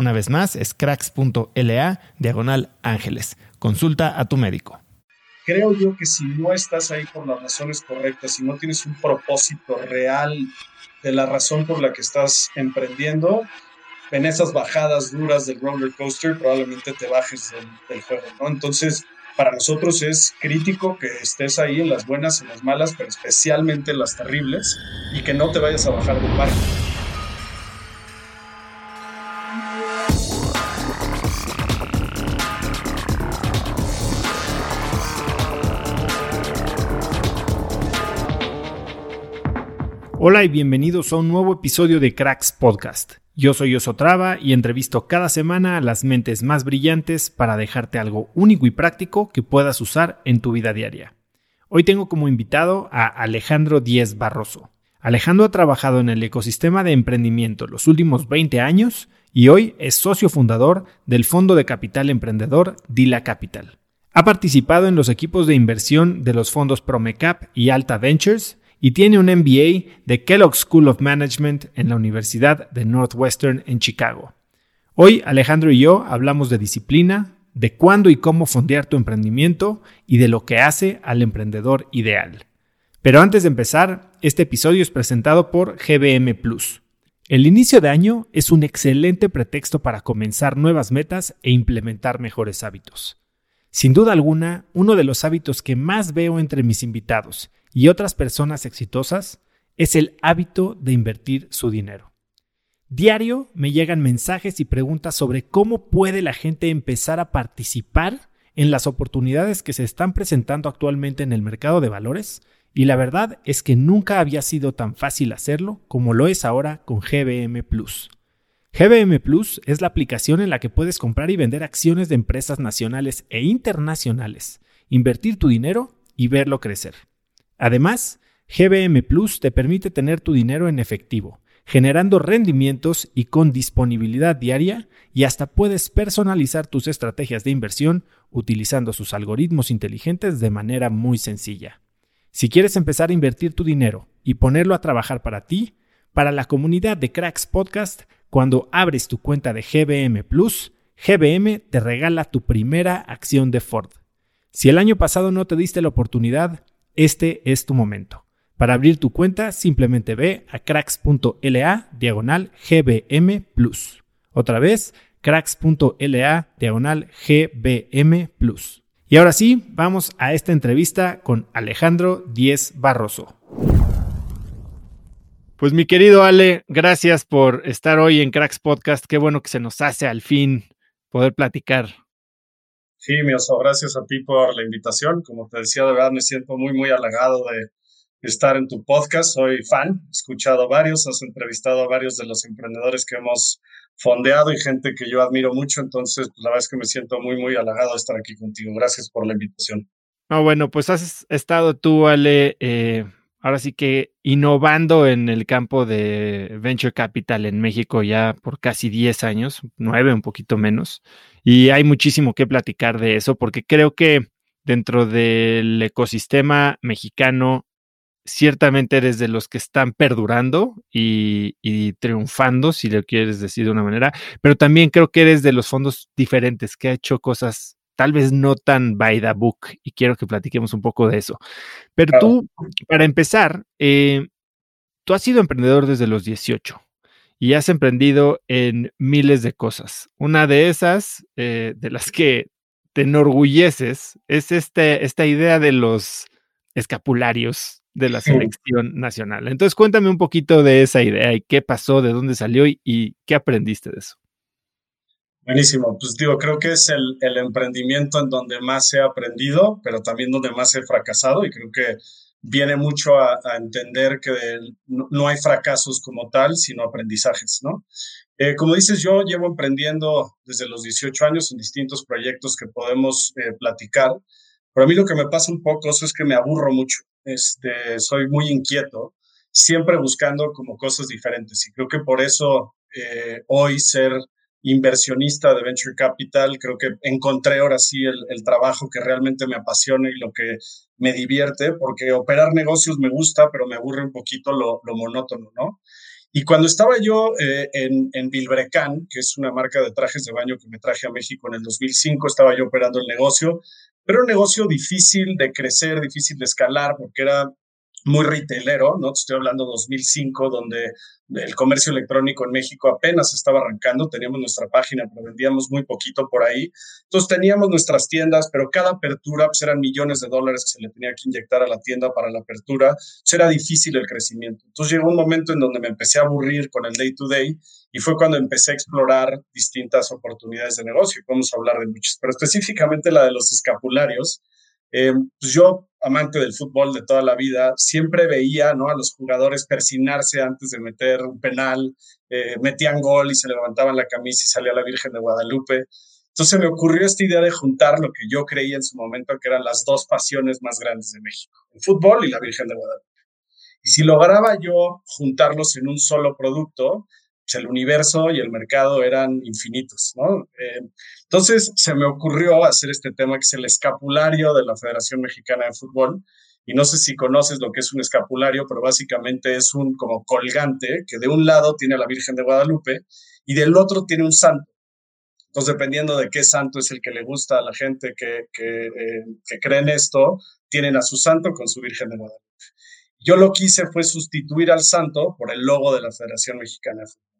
Una vez más, es cracks.la diagonal ángeles. Consulta a tu médico. Creo yo que si no estás ahí por las razones correctas, si no tienes un propósito real de la razón por la que estás emprendiendo, en esas bajadas duras del roller coaster probablemente te bajes del, juego, ¿no? Entonces, para nosotros es crítico que estés ahí en las buenas, en las malas, pero especialmente en las terribles, y que no te vayas a bajar del barco. Hola y bienvenidos a un nuevo episodio de Cracks Podcast. Yo soy Osotrava y entrevisto cada semana a las mentes más brillantes para dejarte algo único y práctico que puedas usar en tu vida diaria. Hoy tengo como invitado a Alejandro Díez Barroso. Alejandro ha trabajado en el ecosistema de emprendimiento los últimos 20 años y hoy es socio fundador del fondo de capital emprendedor Dila Capital. Ha participado en los equipos de inversión de los fondos Promecap y Alta Ventures y tiene un MBA de Kellogg School of Management en la Universidad de Northwestern en Chicago. Hoy Alejandro y yo hablamos de disciplina, de cuándo y cómo fondear tu emprendimiento y de lo que hace al emprendedor ideal. Pero antes de empezar, este episodio es presentado por GBM Plus. El inicio de año es un excelente pretexto para comenzar nuevas metas e implementar mejores hábitos. Sin duda alguna, uno de los hábitos que más veo entre mis invitados y otras personas exitosas es el hábito de invertir su dinero. Diario me llegan mensajes y preguntas sobre cómo puede la gente empezar a participar en las oportunidades que se están presentando actualmente en el mercado de valores y la verdad es que nunca había sido tan fácil hacerlo como lo es ahora con GBM Plus. GBM Plus es la aplicación en la que puedes comprar y vender acciones de empresas nacionales e internacionales, invertir tu dinero y verlo crecer. Además, GBM Plus te permite tener tu dinero en efectivo, generando rendimientos y con disponibilidad diaria y hasta puedes personalizar tus estrategias de inversión utilizando sus algoritmos inteligentes de manera muy sencilla. Si quieres empezar a invertir tu dinero y ponerlo a trabajar para ti, para la comunidad de Cracks Podcast, cuando abres tu cuenta de GBM Plus, GBM te regala tu primera acción de Ford. Si el año pasado no te diste la oportunidad, este es tu momento. Para abrir tu cuenta, simplemente ve a cracks.la diagonal GBM Plus. Otra vez, cracks.la diagonal GBM Plus. Y ahora sí, vamos a esta entrevista con Alejandro Díez Barroso. Pues mi querido Ale, gracias por estar hoy en Cracks Podcast. Qué bueno que se nos hace al fin poder platicar. Sí, mi oso, gracias a ti por la invitación. Como te decía, de verdad me siento muy, muy halagado de estar en tu podcast. Soy fan, he escuchado varios, has entrevistado a varios de los emprendedores que hemos fondeado y gente que yo admiro mucho. Entonces, pues, la verdad es que me siento muy, muy halagado de estar aquí contigo. Gracias por la invitación. No, bueno, pues has estado tú, Ale, eh, ahora sí que innovando en el campo de Venture Capital en México ya por casi 10 años, nueve, un poquito menos. Y hay muchísimo que platicar de eso porque creo que dentro del ecosistema mexicano ciertamente eres de los que están perdurando y, triunfando, si lo quieres decir de una manera, pero también creo que eres de los fondos diferentes, que ha hecho cosas tal vez no tan by the book, y quiero que platiquemos un poco de eso. Pero tú, para empezar, eh, tú has sido emprendedor desde los 18 y has emprendido en miles de cosas. Una de esas, eh, de las que te enorgulleces, es este, esta idea de los escapularios de la selección nacional. Entonces, cuéntame un poquito de esa idea y qué pasó, de dónde salió y, qué aprendiste de eso. Buenísimo, pues digo, creo que es el, emprendimiento en donde más he aprendido, pero también donde más he fracasado y creo que viene mucho a, entender que no, hay fracasos como tal, sino aprendizajes, ¿no? Eh, como dices, yo llevo emprendiendo desde los 18 años en distintos proyectos que podemos eh, platicar, pero a mí lo que me pasa un poco es que me aburro mucho este, soy muy inquieto, siempre buscando como cosas diferentes. Y creo que por eso eh, hoy ser inversionista de Venture Capital, creo que encontré ahora sí el, trabajo que realmente me apasiona y lo que me divierte, porque operar negocios me gusta, pero me aburre un poquito lo, monótono, ¿no? Y cuando estaba yo eh, en, en Vilbrecan, que es una marca de trajes de baño que me traje a México en el 2005, estaba yo operando el negocio, pero un negocio difícil de crecer, difícil de escalar, porque era muy retailero, ¿no? Te estoy hablando 2005, donde el comercio electrónico en México apenas estaba arrancando, teníamos nuestra página, pero vendíamos muy poquito por ahí. Entonces teníamos nuestras tiendas, pero cada apertura pues, eran millones de dólares que se le tenía que inyectar a la tienda para la apertura. Entonces era difícil el crecimiento. Entonces llegó un momento en donde me empecé a aburrir con el day to day y fue cuando empecé a explorar distintas oportunidades de negocio. Vamos a hablar de muchas, pero específicamente la de los escapularios. Eh, pues yo amante del fútbol de toda la vida, siempre veía ¿no? a los jugadores persinarse antes de meter un penal, eh, metían gol y se levantaban la camisa y salía la Virgen de Guadalupe. Entonces me ocurrió esta idea de juntar lo que yo creía en su momento que eran las dos pasiones más grandes de México, el fútbol y la Virgen de Guadalupe. Y si lograba yo juntarlos en un solo producto, el universo y el mercado eran infinitos, ¿no? Eh, entonces se me ocurrió hacer este tema que es el escapulario de la Federación Mexicana de Fútbol. Y no sé si conoces lo que es un escapulario, pero básicamente es un como colgante que de un lado tiene a la Virgen de Guadalupe y del otro tiene un santo. Entonces, dependiendo de qué santo es el que le gusta a la gente que, que, eh, cree en esto, tienen a su santo con su Virgen de Guadalupe. Yo lo que hice fue sustituir al santo por el logo de la Federación Mexicana de Fútbol.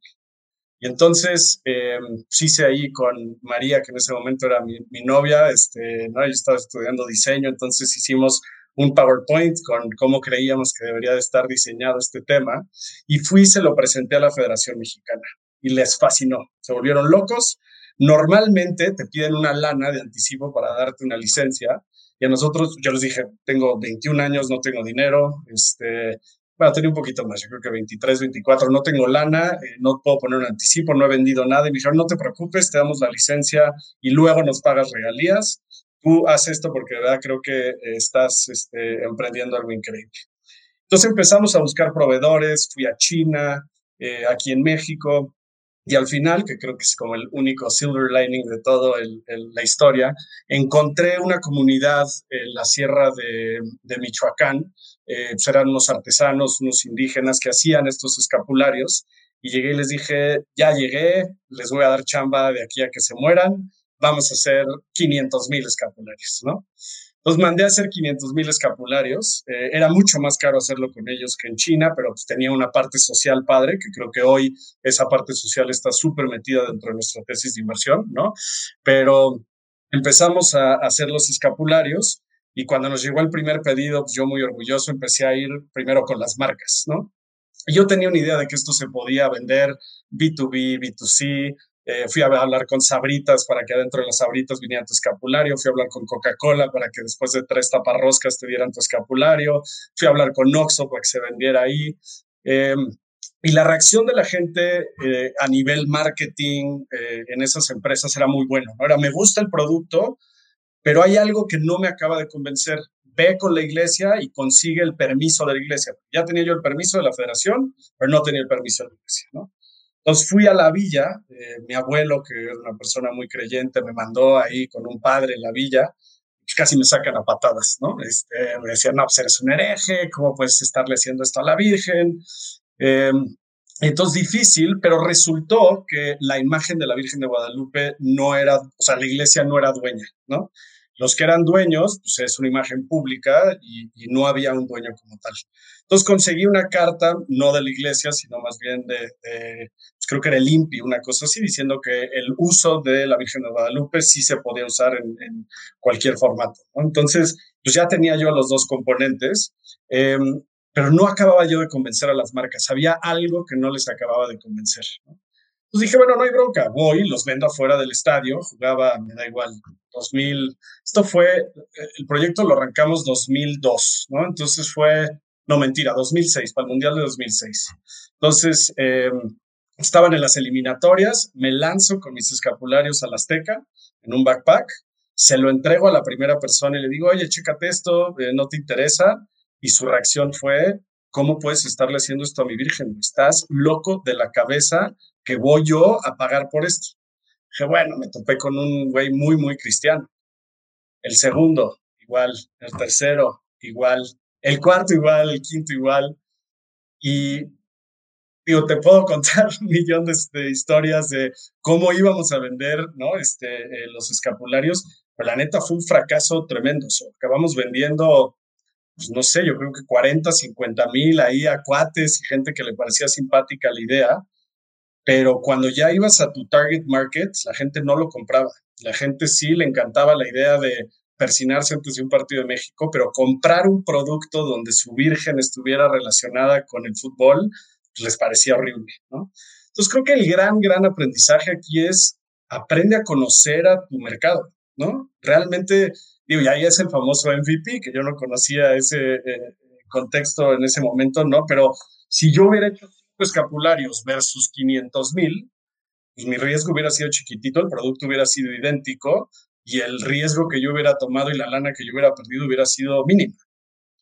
Y entonces eh, hice ahí con María, que en ese momento era mi, novia, este, ¿no? yo estaba estudiando diseño, entonces hicimos un PowerPoint con cómo creíamos que debería de estar diseñado este tema y fui y se lo presenté a la Federación Mexicana y les fascinó, se volvieron locos. Normalmente te piden una lana de anticipo para darte una licencia y a nosotros, yo les dije, tengo 21 años, no tengo dinero, este, bueno, tenía un poquito más, yo creo que 23, 24, no tengo lana, eh, no puedo poner un anticipo, no he vendido nada. Y me dijeron, no te preocupes, te damos la licencia y luego nos pagas regalías. Tú haz esto porque de verdad creo que estás este, emprendiendo algo increíble. Entonces empezamos a buscar proveedores, fui a China, eh, aquí en México, y al final, que creo que es como el único silver lining de toda la historia, encontré una comunidad en la sierra de, de Michoacán, eh, pues eran unos artesanos, unos indígenas que hacían estos escapularios, y llegué y les dije, ya llegué, les voy a dar chamba de aquí a que se mueran, vamos a hacer 500 mil escapularios, ¿no? Los mandé a hacer 500 mil escapularios. Eh, era mucho más caro hacerlo con ellos que en China, pero pues, tenía una parte social padre, que creo que hoy esa parte social está súper metida dentro de nuestra tesis de inversión, ¿no? Pero empezamos a hacer los escapularios y cuando nos llegó el primer pedido, pues, yo muy orgulloso empecé a ir primero con las marcas, ¿no? Yo tenía una idea de que esto se podía vender B2B, B2C. Eh, fui a hablar con Sabritas para que adentro de las Sabritas viniera tu escapulario. Fui a hablar con Coca-Cola para que después de tres taparroscas te dieran tu escapulario. Fui a hablar con Oxxo para que se vendiera ahí. Em, y la reacción de la gente eh, a nivel marketing eh, en esas empresas era muy buena. Ahora, me gusta el producto, pero hay algo que no me acaba de convencer. Ve con la iglesia y consigue el permiso de la iglesia. Ya tenía yo el permiso de la federación, pero no tenía el permiso de la iglesia, ¿no? Entonces fui a la villa, eh, mi abuelo, que era una persona muy creyente, me mandó ahí con un padre en la villa, pues casi me sacan a patadas, ¿no? Este, me decían, no, pues eres un hereje, ¿cómo puedes estarle haciendo esto a la Virgen? Em, entonces difícil, pero resultó que la imagen de la Virgen de Guadalupe no era, o sea, la iglesia no era dueña, ¿no? Los que eran dueños, pues es una imagen pública y, no había un dueño como tal. Entonces conseguí una carta, no de la iglesia, sino más bien de, pues creo que era el INPI, una cosa así, diciendo que el uso de la Virgen de Guadalupe sí se podía usar en, cualquier formato. Entonces, pues ya tenía yo los dos componentes. Em, pero no acababa yo de convencer a las marcas. Había algo que no les acababa de convencer. ¿no? Entonces dije, bueno, no hay bronca, voy, los vendo afuera del estadio, jugaba, me da igual, 2000, esto fue, el proyecto lo arrancamos 2002, ¿no? Entonces fue, no mentira, 2006, para el Mundial de 2006. Entonces, em, estaban en las eliminatorias, me lanzo con mis escapularios al Azteca en un backpack, se lo entrego a la primera persona y le digo, oye, chécate esto, eh, no te interesa. Y su reacción fue, ¿cómo puedes estarle haciendo esto a mi Virgen? Estás loco de la cabeza que voy yo a pagar por esto. Dije, bueno, me topé con un güey muy, muy cristiano. El segundo, igual. El tercero, igual. El cuarto, igual. El quinto, igual. Y digo, te puedo contar un millón de, historias de cómo íbamos a vender, ¿no? Este, eh, los escapularios. Pero la neta fue un fracaso tremendo. acabamos vendiendo pues no sé, yo creo que 40, 50 mil ahí a y gente que le parecía simpática la idea, pero cuando ya ibas a tu target market, la gente no lo compraba. La gente sí le encantaba la idea de persinarse antes de un partido de México, pero comprar un producto donde su virgen estuviera relacionada con el fútbol, pues les parecía horrible, ¿no? Entonces creo que el gran, gran aprendizaje aquí es aprende a conocer a tu mercado, ¿no? Realmente Digo, y ahí es el famoso MVP, que yo no conocía ese eh, contexto en ese momento, ¿no? Pero si yo hubiera hecho cinco escapularios versus 500 mil, pues mi riesgo hubiera sido chiquitito, el producto hubiera sido idéntico y el riesgo que yo hubiera tomado y la lana que yo hubiera perdido hubiera sido mínimo.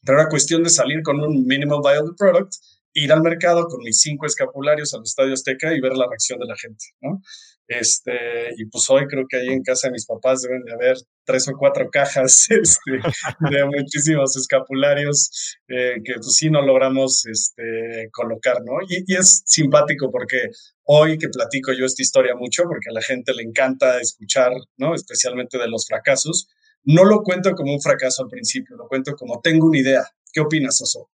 Pero era cuestión de salir con un minimal viable product ir al mercado con mis cinco escapularios al Estadio Azteca y ver la reacción de la gente, ¿no? Este, y pues hoy creo que ahí en casa de mis papás deben de haber tres o cuatro cajas este, de muchísimos escapularios eh, que pues sí no logramos este, colocar, ¿no? Y, es simpático porque hoy que platico yo esta historia mucho, porque a la gente le encanta escuchar, ¿no? Especialmente de los fracasos, no lo cuento como un fracaso al principio, lo cuento como tengo una idea. ¿Qué opinas, Oso?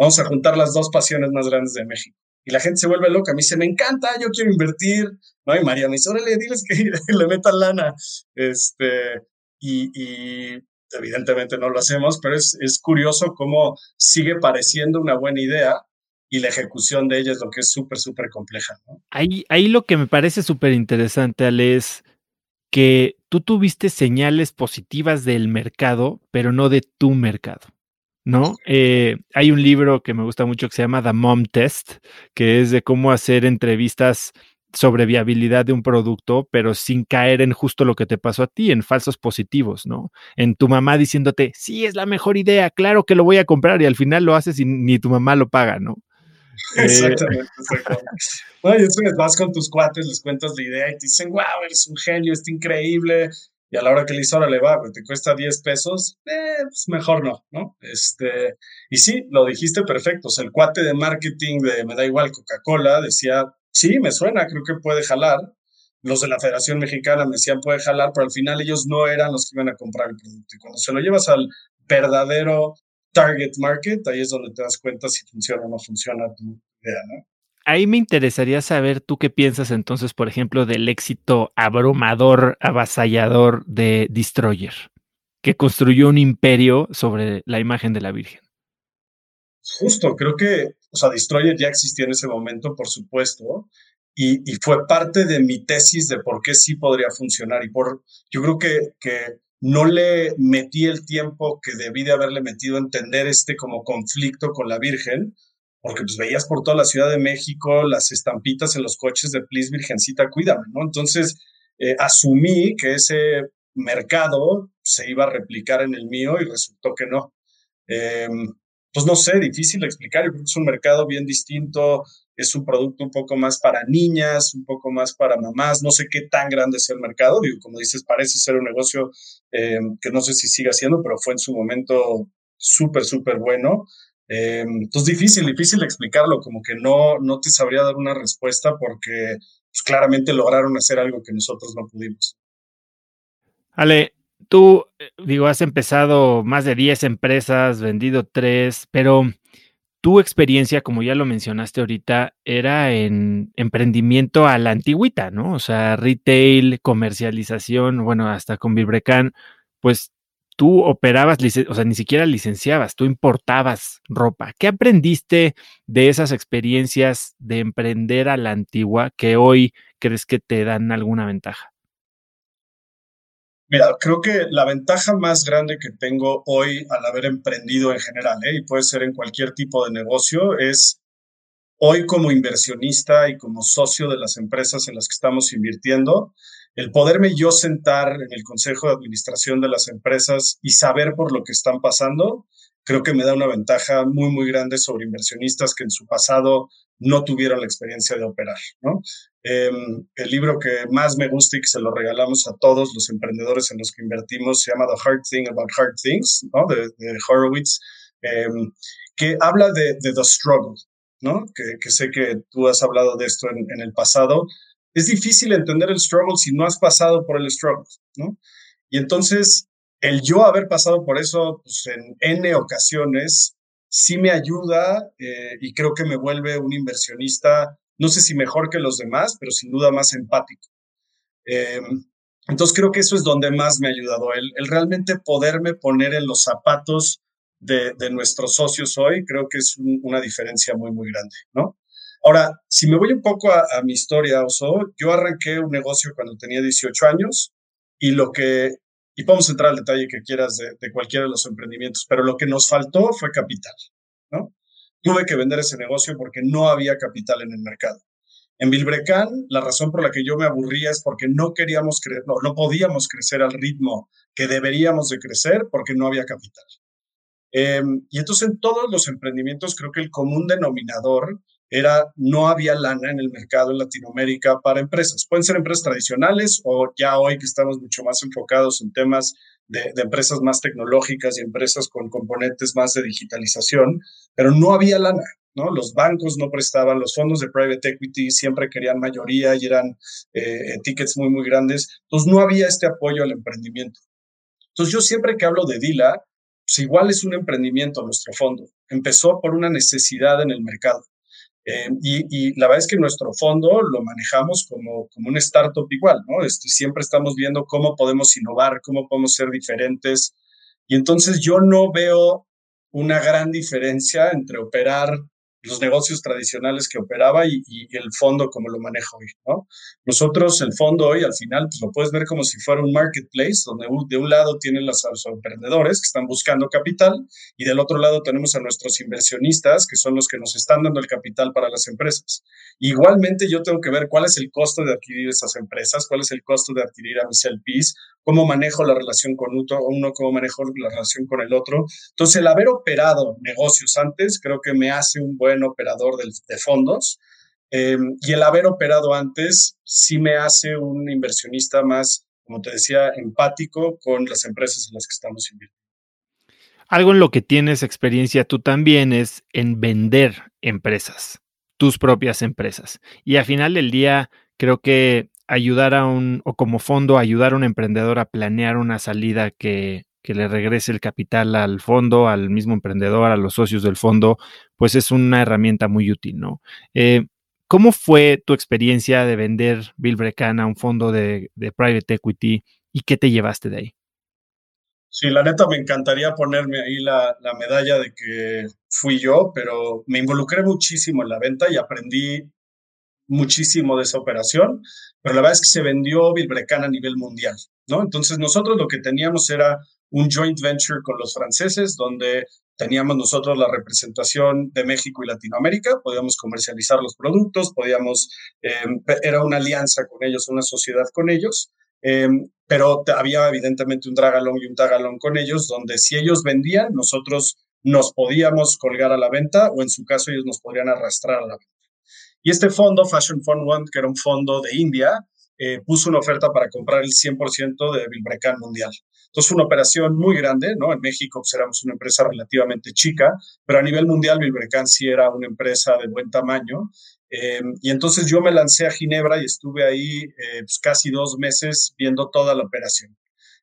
vamos a juntar las dos pasiones más grandes de México. Y la gente se vuelve loca, me dice, me encanta, yo quiero invertir, ¿no? Y María me dice, órale, diles que le metan lana. Este, y, y evidentemente no lo hacemos, pero es, curioso cómo sigue pareciendo una buena idea y la ejecución de ella es lo que es súper, súper compleja. Ahí, ahí lo que me parece súper interesante, Ale, es que tú tuviste señales positivas del mercado, pero no de tu mercado. ¿No? Eh, hay un libro que me gusta mucho que se llama The Mom Test, que es de cómo hacer entrevistas sobre viabilidad de un producto, pero sin caer en justo lo que te pasó a ti, en falsos positivos, ¿no? En tu mamá diciéndote, sí, es la mejor idea, claro que lo voy a comprar, y al final lo haces y ni tu mamá lo paga, ¿no? Exactamente, Bueno, y después vas con tus cuates, les cuentas la idea y te dicen, wow, eres un genio, es increíble, y a la hora que le hizo, ahora le va, te cuesta 10 pesos, eh, pues mejor no, ¿no? Este, y sí, lo dijiste perfecto, o sea, el cuate de marketing de Me da igual Coca-Cola decía, sí, me suena, creo que puede jalar. Los de la Federación Mexicana me decían, puede jalar, pero al final ellos no eran los que iban a comprar el producto. Y cuando se lo llevas al verdadero target market, ahí es donde te das cuenta si funciona o no funciona tu idea, ¿no? Ahí me interesaría saber tú qué piensas entonces, por ejemplo, del éxito abrumador, avasallador de Destroyer, que construyó un imperio sobre la imagen de la Virgen. Justo, creo que, o sea, Destroyer ya existía en ese momento, por supuesto, y, fue parte de mi tesis de por qué sí podría funcionar. Y por, yo creo que, que no le metí el tiempo que debí de haberle metido a entender este como conflicto con la Virgen, porque pues veías por toda la Ciudad de México las estampitas en los coches de Please Virgencita, cuídame, ¿no? Entonces, eh, asumí que ese mercado se iba a replicar en el mío y resultó que no. Em, pues no sé, difícil de explicar. Yo creo que es un mercado bien distinto, es un producto un poco más para niñas, un poco más para mamás. No sé qué tan grande es el mercado. Digo, como dices, parece ser un negocio em, que no sé si siga siendo, pero fue en su momento súper, súper bueno. Eh, entonces, difícil, difícil explicarlo, como que no, no te sabría dar una respuesta porque pues, claramente lograron hacer algo que nosotros no pudimos. Ale, tú, eh, digo, has empezado más de 10 empresas, vendido 3, pero tu experiencia, como ya lo mencionaste ahorita, era en emprendimiento a la antigüita, ¿no? O sea, retail, comercialización, bueno, hasta con Vibrecan, pues tú operabas, o sea, ni siquiera licenciabas, tú importabas ropa. ¿Qué aprendiste de esas experiencias de emprender a la antigua que hoy crees que te dan alguna ventaja? Mira, creo que la ventaja más grande que tengo hoy al haber emprendido en general, ¿eh? y puede ser en cualquier tipo de negocio, es hoy como inversionista y como socio de las empresas en las que estamos invirtiendo, el poderme yo sentar en el consejo de administración de las empresas y saber por lo que están pasando, creo que me da una ventaja muy, muy grande sobre inversionistas que en su pasado no tuvieron la experiencia de operar. Em, el libro que más me gusta y que se lo regalamos a todos los emprendedores en los que invertimos se llama The Hard Thing About Hard Things, ¿no? de, Horowitz, em, que habla de, The Struggle, ¿no? Que, sé que tú has hablado de esto en el pasado es difícil entender el struggle si no has pasado por el struggle, ¿no? Y entonces, el yo haber pasado por eso pues, en N ocasiones sí me ayuda eh, y creo que me vuelve un inversionista, no sé si mejor que los demás, pero sin duda más empático. Em, entonces creo que eso es donde más me ha ayudado, el, realmente poderme poner en los zapatos de, nuestros socios hoy, creo que es una diferencia muy, muy grande, ¿no? Ahora, si me voy un poco a, mi historia, Oso, yo arranqué un negocio cuando tenía 18 años y lo que, y podemos entrar al detalle que quieras de, cualquiera de los emprendimientos, pero lo que nos faltó fue capital, ¿no? Tuve que vender ese negocio porque no había capital en el mercado. En Bilbrecan, la razón por la que yo me aburría es porque no queríamos crecer, no, no podíamos crecer al ritmo que deberíamos de crecer porque no había capital. Em, y entonces en todos los emprendimientos creo que el común denominador era no había lana en el mercado en Latinoamérica para empresas. Pueden ser empresas tradicionales o ya hoy que estamos mucho más enfocados en temas de, empresas más tecnológicas y empresas con componentes más de digitalización, pero no había lana. ¿no? Los bancos no prestaban, los fondos de private equity siempre querían mayoría y eran eh, tickets muy, muy grandes. Entonces no había este apoyo al emprendimiento. Entonces yo siempre que hablo de DILA, pues igual es un emprendimiento nuestro fondo. Empezó por una necesidad en el mercado. Eh, y, la verdad es que nuestro fondo lo manejamos como, como un startup igual, ¿no? Este, siempre estamos viendo cómo podemos innovar, cómo podemos ser diferentes. Y entonces yo no veo una gran diferencia entre operar los negocios tradicionales que operaba y, el fondo como lo manejo hoy, ¿no? Nosotros, el fondo hoy, al final, pues lo puedes ver como si fuera un marketplace, donde de un lado tienen los, los emprendedores que están buscando capital y del otro lado tenemos a nuestros inversionistas, que son los que nos están dando el capital para las empresas. Igualmente, yo tengo que ver cuál es el costo de adquirir esas empresas, cuál es el costo de adquirir a mis LPs, cómo manejo la relación con uno, cómo manejo la relación con el otro. Entonces, el haber operado negocios antes creo que me hace un buen operador de, fondos. Em, y el haber operado antes sí me hace un inversionista más, como te decía, empático con las empresas en las que estamos invirtiendo. Algo en lo que tienes experiencia tú también es en vender empresas, tus propias empresas. Y al final del día, creo que ayudar a un, o como fondo, ayudar a un emprendedor a planear una salida que, que le regrese el capital al fondo, al mismo emprendedor, a los socios del fondo, pues es una herramienta muy útil, ¿no? Eh, ¿cómo fue tu experiencia de vender Bill Brecan a un fondo de, de private equity y qué te llevaste de ahí? Sí, la neta me encantaría ponerme ahí la, la, medalla de que fui yo, pero me involucré muchísimo en la venta y aprendí muchísimo de esa operación, pero la verdad es que se vendió Bilbrecan a nivel mundial, ¿no? Entonces nosotros lo que teníamos era un joint venture con los franceses, donde teníamos nosotros la representación de México y Latinoamérica, podíamos comercializar los productos, podíamos, eh, era una alianza con ellos, una sociedad con ellos, eh, pero había evidentemente un dragalón y un tagalón con ellos, donde si ellos vendían, nosotros nos podíamos colgar a la venta o en su caso ellos nos podrían arrastrar a la venta. Y este fondo, Fashion Fund One, que era un fondo de India, eh, puso una oferta para comprar el 100% de Bilbrecan Mundial. Entonces, una operación muy grande, ¿no? En México pues, éramos una empresa relativamente chica, pero a nivel mundial Bilbrecan sí era una empresa de buen tamaño eh, y entonces yo me lancé a Ginebra y estuve ahí eh, pues casi dos meses viendo toda la operación.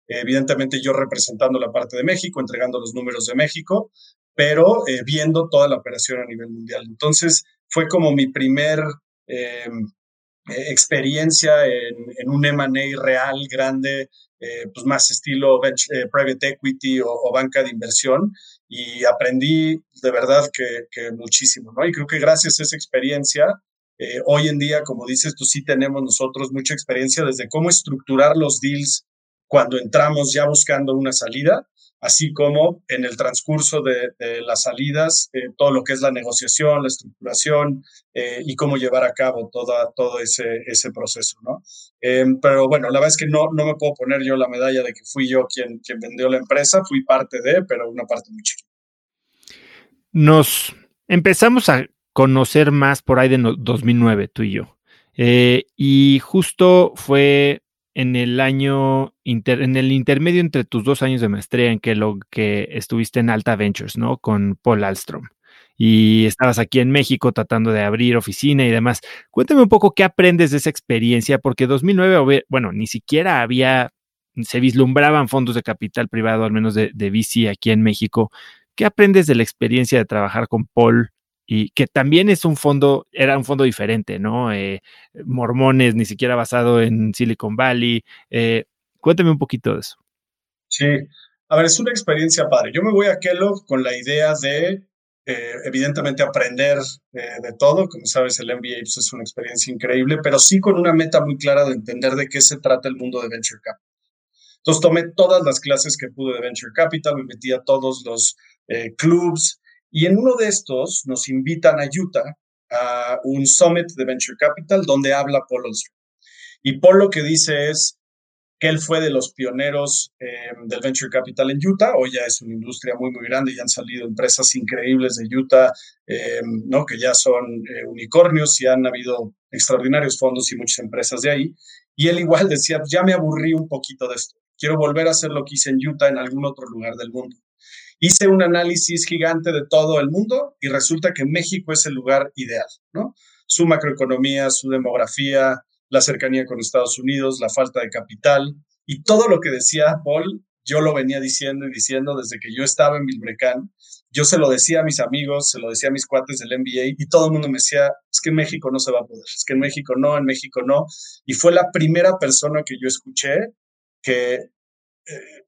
evidentemente yo representando la parte de México, entregando los números de México, pero eh, viendo toda la operación a nivel mundial. Entonces fue como mi primer experiencia en, en un M&A real, grande, pues más estilo private equity o, o, banca de inversión y aprendí de verdad que, que, muchísimo, ¿no? Y creo que gracias a esa experiencia, eh, hoy en día, como dices, tú sí tenemos nosotros mucha experiencia desde cómo estructurar los deals cuando entramos ya buscando una salida, así como en el transcurso de, las salidas, eh, todo lo que es la negociación, la estructuración eh, y cómo llevar a cabo toda, todo ese, ese proceso, ¿no? pero bueno, la verdad es que no, no me puedo poner yo la medalla de que fui yo quien, quien vendió la empresa, fui parte de, pero una parte muy chiquita. Nos empezamos a conocer más por ahí de 2009, tú y yo. Eh, y justo fue en el año, en el intermedio entre tus dos años de maestría en que lo que estuviste en Alta Ventures, ¿no? Con Paul Alstrom. Y estabas aquí en México tratando de abrir oficina y demás. Cuéntame un poco qué aprendes de esa experiencia, porque 2009, bueno, ni siquiera había, se vislumbraban fondos de capital privado, al menos de, de VC aquí en México. ¿Qué aprendes de la experiencia de trabajar con Paul y que también es un fondo, era un fondo diferente, ¿no? Eh, mormones, ni siquiera basado en Silicon Valley. Eh, cuéntame un poquito de eso. Sí, a ver, es una experiencia padre. Yo me voy a Kellogg con la idea de, eh, evidentemente, aprender de todo. Como sabes, el MBA pues, es una experiencia increíble, pero sí con una meta muy clara de entender de qué se trata el mundo de Venture Capital. Entonces tomé todas las clases que pude de Venture Capital, me metí a todos los clubs, y en uno de estos nos invitan a Utah a un summit de Venture Capital donde habla Paul Olstrom. Y Paul lo que dice es que él fue de los pioneros eh, del Venture Capital en Utah. Hoy ya es una industria muy, muy grande y han salido empresas increíbles de Utah, eh, ¿no? que ya son eh, unicornios y han habido extraordinarios fondos y muchas empresas de ahí. Y él igual decía, ya me aburrí un poquito de esto. Quiero volver a hacer lo que hice en Utah en algún otro lugar del mundo. Hice un análisis gigante de todo el mundo y resulta que México es el lugar ideal, ¿no? Su macroeconomía, su demografía, la cercanía con Estados Unidos, la falta de capital y todo lo que decía Paul, yo lo venía diciendo y diciendo desde que yo estaba en Bilbrecán. Yo se lo decía a mis amigos, se lo decía a mis cuates del MBA y todo el mundo me decía, es que en México no se va a poder, es que en México no, en México no. Y fue la primera persona que yo escuché que eh,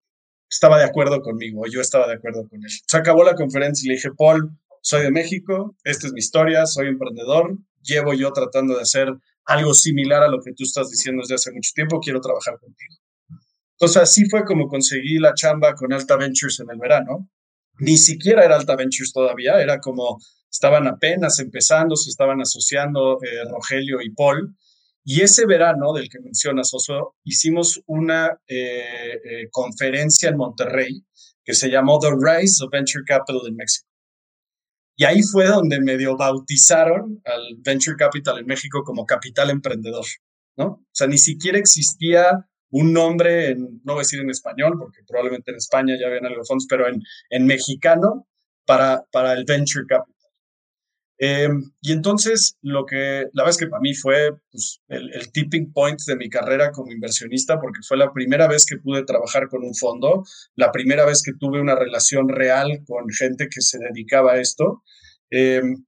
estaba de acuerdo conmigo, yo estaba de acuerdo con él. Se acabó la conferencia y le dije, Paul, soy de México, esta es mi historia, soy emprendedor, llevo yo tratando de hacer algo similar a lo que tú estás diciendo desde hace mucho tiempo, quiero trabajar contigo. Entonces así fue como conseguí la chamba con Alta Ventures en el verano. Ni siquiera era Alta Ventures todavía, era como estaban apenas empezando, se estaban asociando eh, Rogelio y Paul y ese verano del que mencionas, Oso, hicimos una eh, eh, conferencia en Monterrey que se llamó The Rise of Venture Capital in Mexico. Y ahí fue donde medio bautizaron al Venture Capital en México como capital emprendedor, ¿no? O sea, ni siquiera existía un nombre, en, no voy a decir en español, porque probablemente en España ya habían algo fondos, pero en, en mexicano para, para el Venture Capital. Em, y entonces, lo que, la verdad es que para mí fue pues, el, tipping point de mi carrera como inversionista, porque fue la primera vez que pude trabajar con un fondo, la primera vez que tuve una relación real con gente que se dedicaba a esto. Em,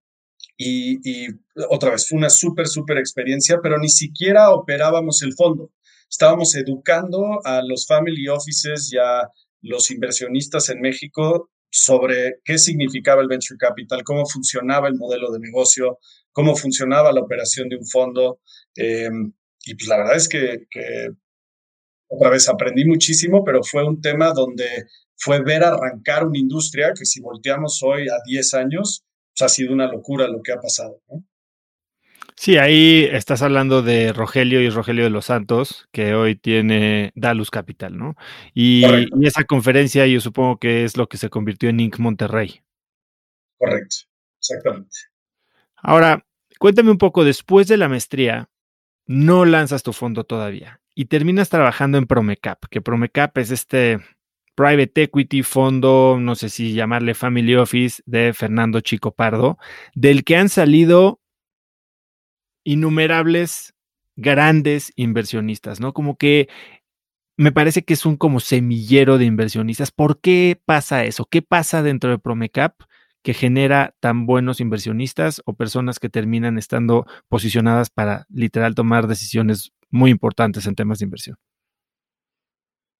y, otra vez, fue una súper, súper experiencia, pero ni siquiera operábamos el fondo. Estábamos educando a los family offices y a los inversionistas en México sobre qué significaba el venture capital, cómo funcionaba el modelo de negocio, cómo funcionaba la operación de un fondo. Em, y pues la verdad es que, otra vez aprendí muchísimo, pero fue un tema donde fue ver arrancar una industria que si volteamos hoy a 10 años, ha sido una locura lo que ha pasado. Sí, ahí estás hablando de Rogelio y Rogelio de los Santos, que hoy tiene Dalus Capital, ¿no? Y, esa conferencia yo supongo que es lo que se convirtió en Inc. Monterrey. Correcto, exactamente. Ahora, cuéntame un poco, después de la maestría, no lanzas tu fondo todavía y terminas trabajando en Promecap, que Promecap es este private equity, fondo, no sé si llamarle family office de Fernando Chico Pardo, del que han salido innumerables grandes inversionistas, ¿no? Como que me parece que es un como semillero de inversionistas. ¿Por qué pasa eso? ¿Qué pasa dentro de Promecap que genera tan buenos inversionistas o personas que terminan estando posicionadas para literal tomar decisiones muy importantes en temas de inversión?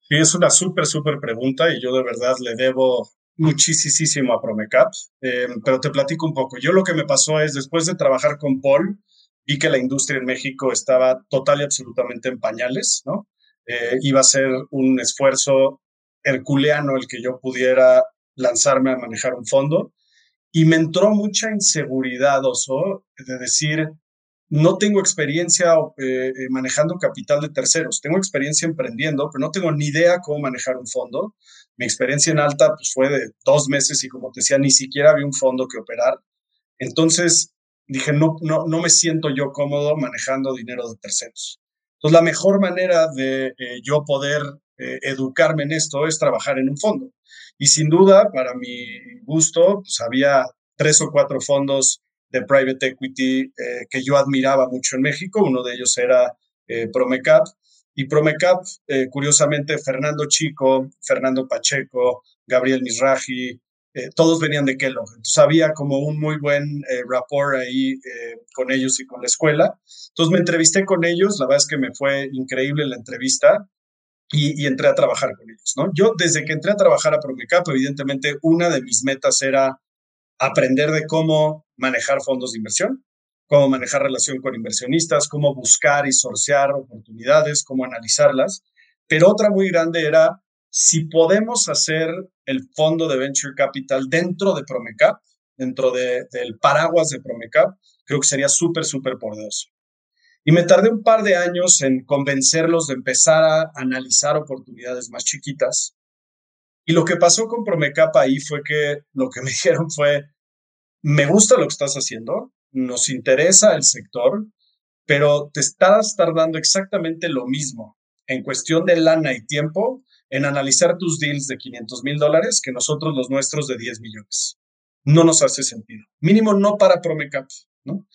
Sí, es una súper, súper pregunta y yo de verdad le debo muchísimo a Promecap, eh, pero te platico un poco. Yo lo que me pasó es, después de trabajar con Paul, vi que la industria en México estaba total y absolutamente en pañales, ¿no? Eh, iba a ser un esfuerzo herculeano el que yo pudiera lanzarme a manejar un fondo y me entró mucha inseguridad, Oso, de decir, no tengo experiencia eh, eh, manejando capital de terceros, tengo experiencia emprendiendo, pero no tengo ni idea cómo manejar un fondo. Mi experiencia en alta pues, fue de dos meses y como te decía, ni siquiera había un fondo que operar. Entonces dije, no, no, no me siento yo cómodo manejando dinero de terceros. Entonces la mejor manera de eh, yo poder educarme en esto es trabajar en un fondo. Y sin duda, para mi gusto, pues había tres o cuatro fondos de private equity eh, que yo admiraba mucho en México. Uno de ellos era eh, Promecap. Y Promecap, eh, curiosamente, Fernando Chico, Fernando Pacheco, Gabriel Misraji, todos venían de Kellogg. Entonces había como un muy buen rapport ahí con ellos y con la escuela. Entonces me entrevisté con ellos, la verdad es que me fue increíble la entrevista. Y, entré a trabajar con ellos, ¿no? Yo desde que entré a trabajar a Promecap, evidentemente una de mis metas era aprender de cómo manejar fondos de inversión, cómo manejar relación con inversionistas, cómo buscar y sortear oportunidades, cómo analizarlas. Pero otra muy grande era si podemos hacer el fondo de venture capital dentro de Promecap, dentro del paraguas de Promecap, creo que sería súper, súper poderoso. Y me tardé un par de años en convencerlos de empezar a analizar oportunidades más chiquitas. Y lo que pasó con Promecap ahí fue que lo que me dijeron fue, me gusta lo que estás haciendo, nos interesa el sector, pero te estás tardando exactamente lo mismo en cuestión de lana y tiempo en analizar tus deals de 500 mil dólares que nosotros los nuestros de 10 millones. No nos hace sentido. Mínimo no para Promecap, ¿no?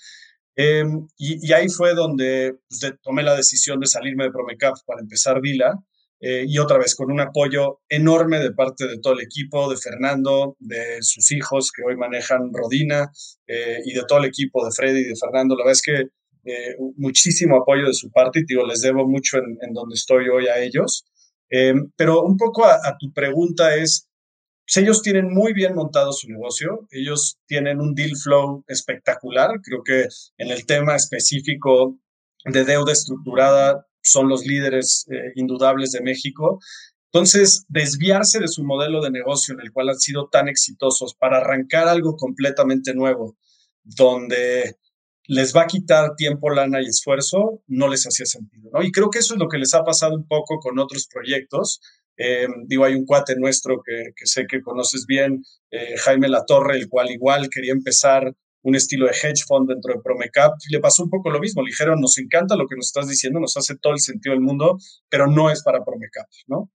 Em, y, ahí fue donde pues, tomé la decisión de salirme de Promecap para empezar Vila eh, y otra vez con un apoyo enorme de parte de todo el equipo, de Fernando, de sus hijos que hoy manejan Rodina eh, y de todo el equipo de Freddy y de Fernando. La verdad es que eh, muchísimo apoyo de su parte y digo, les debo mucho en, donde estoy hoy a ellos. Pero un poco a, a, tu pregunta es, pues ellos tienen muy bien montado su negocio, ellos tienen un deal flow espectacular, creo que en el tema específico de deuda estructurada son los líderes eh, indudables de México. Entonces, desviarse de su modelo de negocio en el cual han sido tan exitosos para arrancar algo completamente nuevo, donde les va a quitar tiempo, lana y esfuerzo, no les hacía sentido. ¿no? Y creo que eso es lo que les ha pasado un poco con otros proyectos. Eh, digo, hay un cuate nuestro que, sé que conoces bien, eh, Jaime Latorre, el cual igual quería empezar un estilo de hedge fund dentro de Promecap. Y le pasó un poco lo mismo. Le dijeron, nos encanta lo que nos estás diciendo, nos hace todo el sentido del mundo, pero no es para Promecap, ¿no?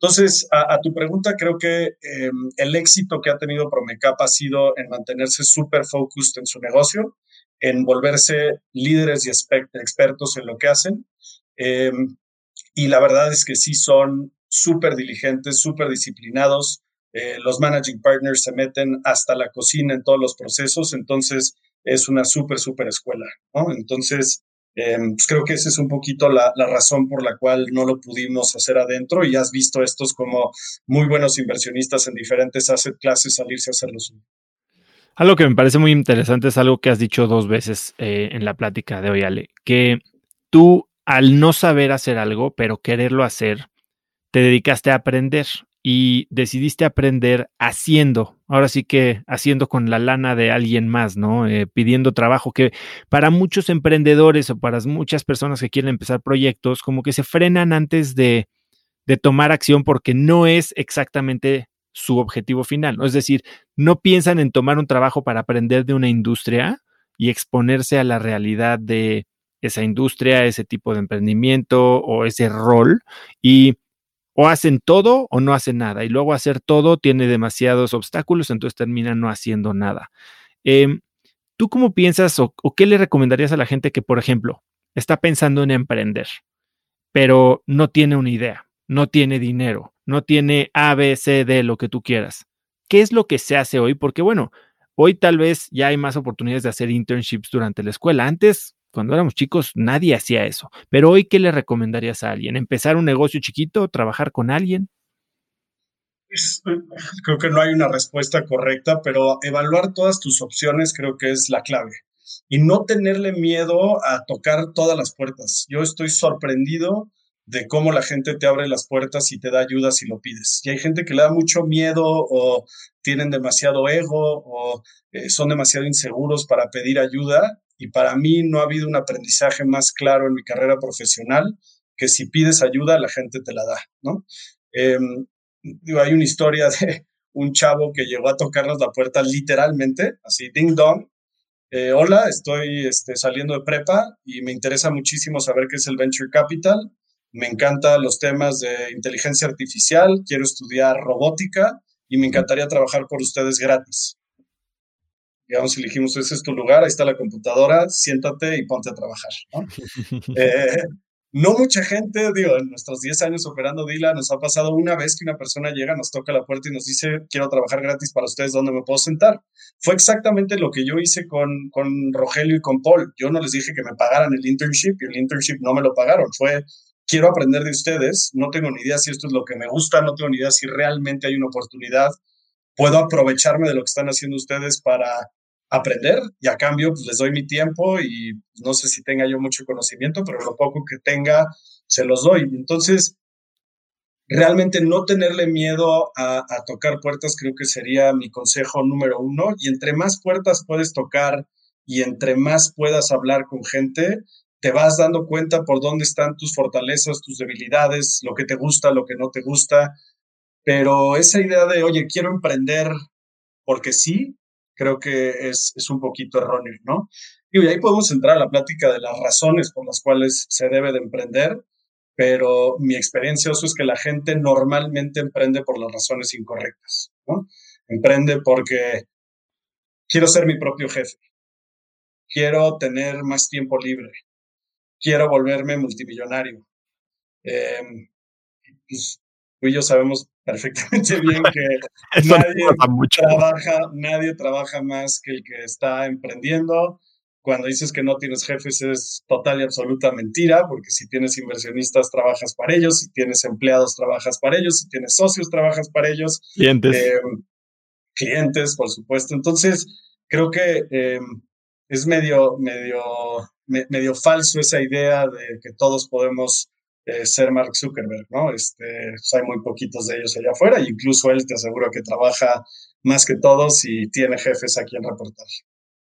Entonces, a, tu pregunta, creo que em, el éxito que ha tenido Promecap ha sido en mantenerse súper focused en su negocio, en volverse líderes y expertos en lo que hacen. Em, y la verdad es que sí son súper diligentes, súper disciplinados, eh, los managing partners se meten hasta la cocina en todos los procesos, entonces es una súper, súper escuela. Entonces, em, pues creo que esa es un poquito la, razón por la cual no lo pudimos hacer adentro y has visto estos como muy buenos inversionistas en diferentes asset classes salirse a hacerlo suyo. Algo que me parece muy interesante es algo que has dicho dos veces eh, en la plática de hoy, Ale, que tú al no saber hacer algo, pero quererlo hacer, te dedicaste a aprender y decidiste aprender haciendo, ahora sí que haciendo con la lana de alguien más, ¿no? Eh, pidiendo trabajo, que para muchos emprendedores o para muchas personas que quieren empezar proyectos, como que se frenan antes de, de tomar acción porque no es exactamente su objetivo final. Es decir, no piensan en tomar un trabajo para aprender de una industria y exponerse a la realidad de esa industria, ese tipo de emprendimiento o ese rol y o hacen todo o no hacen nada. Y luego hacer todo tiene demasiados obstáculos, entonces terminan no haciendo nada. Em, ¿Tú cómo piensas o, qué le recomendarías a la gente que, por ejemplo, está pensando en emprender, pero no tiene una idea, no tiene dinero, no tiene A, B, C, D, lo que tú quieras? ¿Qué es lo que se hace hoy? Porque bueno, hoy tal vez ya hay más oportunidades de hacer internships durante la escuela. Antes cuando éramos chicos nadie hacía eso. Pero hoy, ¿qué le recomendarías a alguien? ¿Empezar un negocio chiquito? ¿Trabajar con alguien? creo que no hay una respuesta correcta, pero evaluar todas tus opciones creo que es la clave. Y no tenerle miedo a tocar todas las puertas. Yo estoy sorprendido de cómo la gente te abre las puertas y te da ayuda si lo pides. Y hay gente que le da mucho miedo o tienen demasiado ego o eh, son demasiado inseguros para pedir ayuda y para mí no ha habido un aprendizaje más claro en mi carrera profesional que si pides ayuda, la gente te la da, ¿no? Em, hay una historia de un chavo que llegó a tocarnos la puerta literalmente, así, ding dong. Eh, hola, estoy este, saliendo de prepa y me interesa muchísimo saber qué es el venture capital. Me encantan los temas de inteligencia artificial, quiero estudiar robótica y me encantaría trabajar por ustedes gratis digamos, elegimos, ese es tu lugar, ahí está la computadora, siéntate y ponte a trabajar. ¿no? Eh, no mucha gente, digo, en nuestros 10 años operando Dila, nos ha pasado una vez que una persona llega, nos toca la puerta y nos dice, quiero trabajar gratis para ustedes, ¿dónde me puedo sentar? Fue exactamente lo que yo hice con, con Rogelio y con Paul. Yo no les dije que me pagaran el internship y el internship no me lo pagaron. Fue, quiero aprender de ustedes, no tengo ni idea si esto es lo que me gusta, no tengo ni idea si realmente hay una oportunidad puedo aprovecharme de lo que están haciendo ustedes para aprender y a cambio pues, les doy mi tiempo y no sé si tenga yo mucho conocimiento, pero lo poco que tenga se los doy. Entonces, realmente no tenerle miedo a, a, tocar puertas creo que sería mi consejo número uno. Y entre más puertas puedes tocar y entre más puedas hablar con gente, te vas dando cuenta por dónde están tus fortalezas, tus debilidades, lo que te gusta, lo que no te gusta. Pero esa idea de, oye, quiero emprender porque sí, creo que es, es un poquito erróneo, ¿no? Y ahí podemos entrar a la plática de las razones por las cuales se debe de emprender, pero mi experiencia es que la gente normalmente emprende por las razones incorrectas, ¿no? Emprende porque quiero ser mi propio jefe, quiero tener más tiempo libre, quiero volverme multimillonario. Eh, pues, tú y yo sabemos perfectamente bien que nadie, trabaja, nadie trabaja más que el que está emprendiendo. Cuando dices que no tienes jefes es total y absoluta mentira, porque si tienes inversionistas trabajas para ellos, si tienes empleados trabajas para ellos, si tienes socios trabajas para ellos. Clientes. Eh, clientes, por supuesto. Entonces, creo que eh, es medio, medio, medio falso esa idea de que todos podemos eh, ser Mark Zuckerberg, ¿no? Este, pues, hay muy poquitos de ellos allá afuera e incluso él te aseguro que trabaja más que todos y tiene jefes a quien reportar.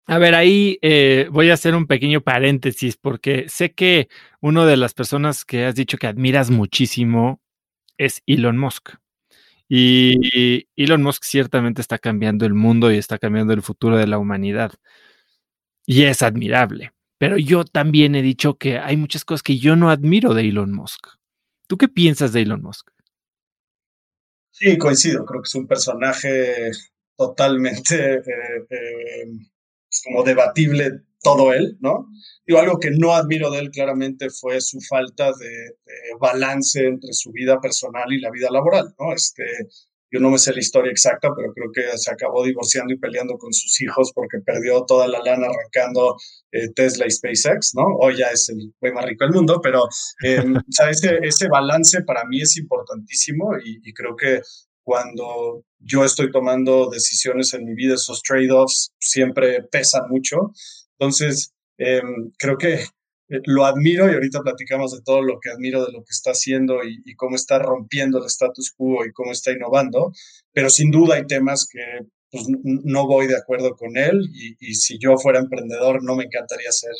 A ver, ahí eh, voy a hacer un pequeño paréntesis porque sé que una de las personas que has dicho que admiras muchísimo es Elon Musk. Y Elon Musk ciertamente está cambiando el mundo y está cambiando el futuro de la humanidad. Y es admirable. Pero yo también he dicho que hay muchas cosas que yo no admiro de Elon Musk. ¿Tú qué piensas de Elon Musk? Sí, coincido. Creo que es un personaje totalmente eh, eh, como debatible todo él, ¿no? Digo, algo que no admiro de él claramente fue su falta de, balance entre su vida personal y la vida laboral, ¿no? Este, yo no me sé la historia exacta, pero creo que se acabó divorciando y peleando con sus hijos porque perdió toda la lana arrancando eh, Tesla y SpaceX, ¿no? Hoy ya es el güey más rico del mundo, pero eh, ese, ese, balance para mí es importantísimo y, creo que cuando yo estoy tomando decisiones en mi vida, esos trade-offs siempre pesan mucho. Entonces, em, creo que eh, lo admiro y ahorita platicamos de todo lo que admiro de lo que está haciendo y, cómo está rompiendo el status quo y cómo está innovando, pero sin duda hay temas que pues, no voy de acuerdo con él y, si yo fuera emprendedor no me encantaría ser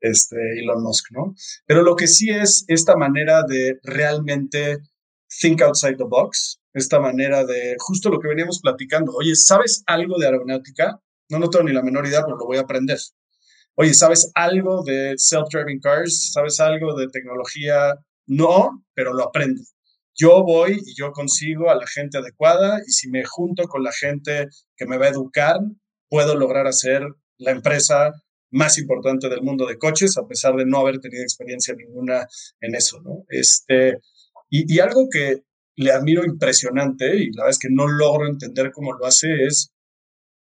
este Elon Musk, ¿no? Pero lo que sí es esta manera de realmente think outside the box, esta manera de justo lo que veníamos platicando, oye, ¿sabes algo de aeronáutica? No, no tengo ni la menor idea, pero lo voy a aprender oye, ¿sabes algo de self-driving cars? ¿Sabes algo de tecnología? No, pero lo aprendo. Yo voy y yo consigo a la gente adecuada y si me junto con la gente que me va a educar, puedo lograr hacer la empresa más importante del mundo de coches, a pesar de no haber tenido experiencia ninguna en eso, ¿no? Este, y, y algo que le admiro impresionante, y la verdad es que no logro entender cómo lo hace, es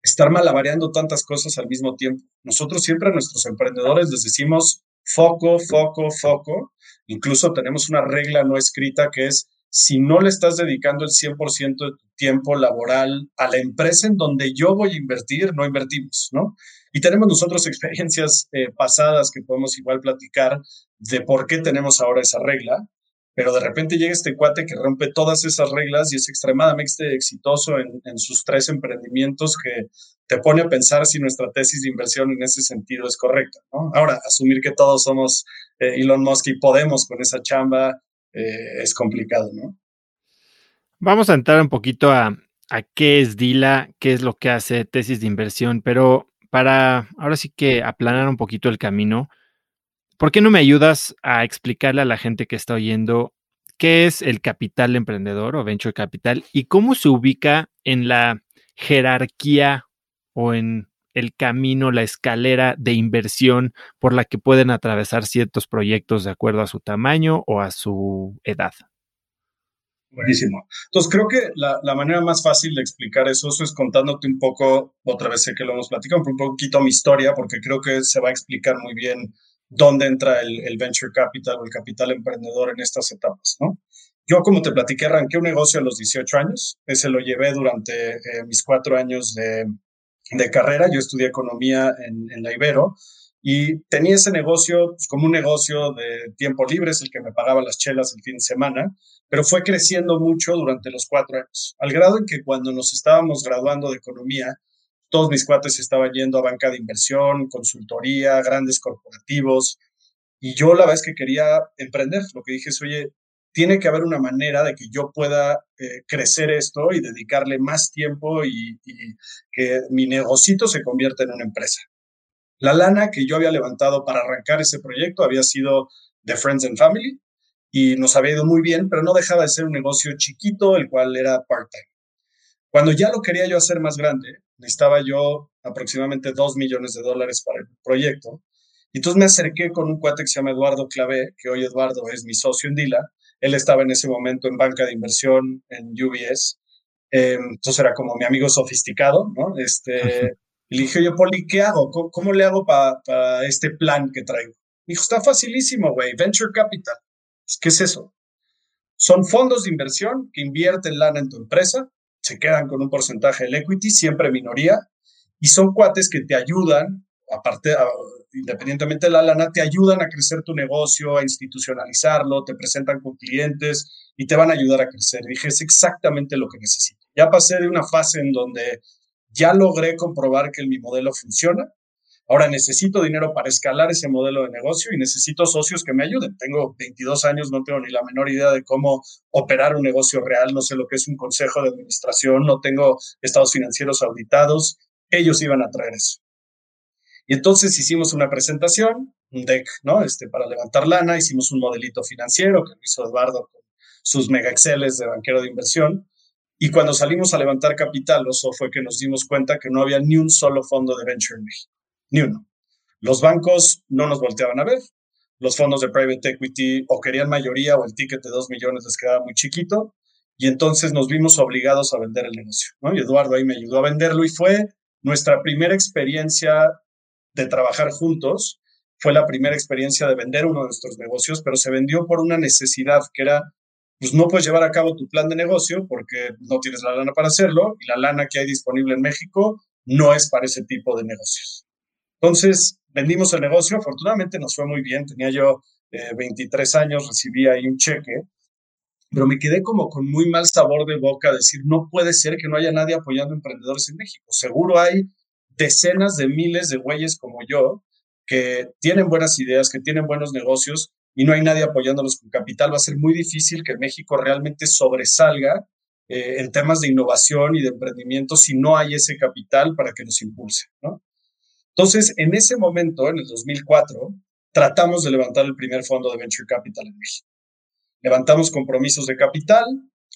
estar malabareando tantas cosas al mismo tiempo. Nosotros siempre a nuestros emprendedores les decimos foco, foco, foco. Incluso tenemos una regla no escrita que es si no le estás dedicando el 100% de tu tiempo laboral a la empresa en donde yo voy a invertir, no invertimos, ¿no? Y tenemos nosotros experiencias eh, pasadas que podemos igual platicar de por qué tenemos ahora esa regla pero de repente llega este cuate que rompe todas esas reglas y es extremadamente exitoso en, sus tres emprendimientos que te pone a pensar si nuestra tesis de inversión en ese sentido es correcta. Ahora, asumir que todos somos eh, Elon Musk y podemos con esa chamba eh, es complicado. Vamos a entrar un poquito a, a qué es DILA, qué es lo que hace tesis de inversión, pero para ahora sí que aplanar un poquito el camino, ¿Por qué no me ayudas a explicarle a la gente que está oyendo qué es el capital emprendedor o venture capital y cómo se ubica en la jerarquía o en el camino, la escalera de inversión por la que pueden atravesar ciertos proyectos de acuerdo a su tamaño o a su edad? Buenísimo. Entonces, creo que la, manera más fácil de explicar eso, es contándote un poco, otra vez sé que lo hemos platicado, un poquito mi historia, porque creo que se va a explicar muy bien dónde entra el, venture capital o el capital emprendedor en estas etapas, ¿no? Yo, como te platiqué, arranqué un negocio a los 18 años. Ese lo llevé durante eh, mis cuatro años de, carrera. Yo estudié economía en, la Ibero y tenía ese negocio pues, como un negocio de tiempo libre, es el que me pagaba las chelas el fin de semana, pero fue creciendo mucho durante los cuatro años, al grado en que cuando nos estábamos graduando de economía, todos mis cuates estaban yendo a banca de inversión, consultoría, grandes corporativos. Y yo la es que quería emprender. Lo que dije es, oye, tiene que haber una manera de que yo pueda eh, crecer esto y dedicarle más tiempo y, que mi negocito se convierta en una empresa. La lana que yo había levantado para arrancar ese proyecto había sido de Friends and Family y nos había ido muy bien, pero no dejaba de ser un negocio chiquito, el cual era part-time. Cuando ya lo quería yo hacer más grande, necesitaba yo aproximadamente dos millones de dólares para el proyecto. Y entonces me acerqué con un cuate que se llama Eduardo Clavé, que hoy Eduardo es mi socio en Dila. Él estaba en ese momento en banca de inversión en UBS. Em, entonces era como mi amigo sofisticado, ¿no? Este, y le dije, yo, Poli, ¿qué hago? ¿Cómo, le hago para este plan que traigo? Me dijo, está facilísimo, güey, Venture Capital. ¿Qué es eso? Son fondos de inversión que invierten lana en tu empresa se quedan con un porcentaje del equity, siempre minoría, y son cuates que te ayudan, aparte, independientemente de la lana, te ayudan a crecer tu negocio, a institucionalizarlo, te presentan con clientes y te van a ayudar a crecer. dije, es exactamente lo que necesito. Ya pasé de una fase en donde ya logré comprobar que mi modelo funciona, Ahora necesito dinero para escalar ese modelo de negocio y necesito socios que me ayuden. Tengo 22 años, no tengo ni la menor idea de cómo operar un negocio real, no sé lo que es un consejo de administración, no tengo estados financieros auditados. Ellos iban a traer eso. Y entonces hicimos una presentación, un deck, ¿no? Este, para levantar lana, hicimos un modelito financiero que hizo Eduardo con sus mega exceles de banquero de inversión. Y cuando salimos a levantar capital, eso fue que nos dimos cuenta que no había ni un solo fondo de venture en México ni uno. Los bancos no nos volteaban a ver. Los fondos de private equity o querían mayoría o el ticket de dos millones les quedaba muy chiquito. y entonces nos vimos obligados a vender el negocio, ¿no? Y Eduardo ahí me ayudó a venderlo y fue nuestra primera experiencia de trabajar juntos, fue la primera experiencia de vender uno de nuestros negocios, pero se vendió por una necesidad que era, pues no puedes llevar a cabo tu plan de negocio porque no tienes la lana para hacerlo y la lana que hay disponible en México no es para ese tipo de negocios. Entonces, vendimos el negocio, afortunadamente nos fue muy bien, tenía yo 23 eh, años, recibí ahí un cheque pero me quedé como con muy mal sabor de boca, decir, no puede ser que no haya nadie apoyando emprendedores en México. Seguro hay decenas de miles de güeyes como yo que tienen buenas ideas, que tienen buenos negocios y no hay nadie apoyándolos con capital. Va a ser muy difícil que México realmente sobresalga eh, en temas de innovación y de emprendimiento si no hay ese capital para que nos impulse, ¿no? Entonces, en ese momento, en el 2004, tratamos de levantar el primer fondo de Venture Capital en México. Levantamos compromisos de capital,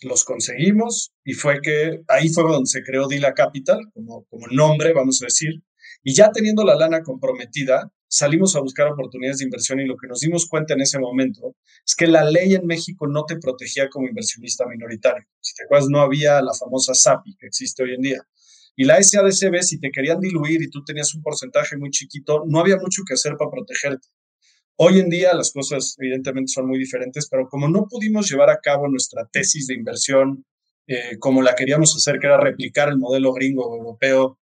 los conseguimos y fue que ahí fue donde se creó Dila Capital, como, como nombre, vamos a decir. Y ya teniendo la lana comprometida, salimos a buscar oportunidades de inversión y lo que nos dimos cuenta en ese momento es que la ley en México no te protegía como inversionista minoritario. Si te acuerdas, no había la famosa SAPI que existe hoy en día. Y la SADCB, si te querían diluir y tú tenías un porcentaje muy chiquito, no había mucho que hacer para protegerte. Hoy en día las cosas evidentemente son muy diferentes, pero como no pudimos llevar a cabo nuestra tesis de inversión eh, como la queríamos hacer, que era replicar el modelo gringo europeo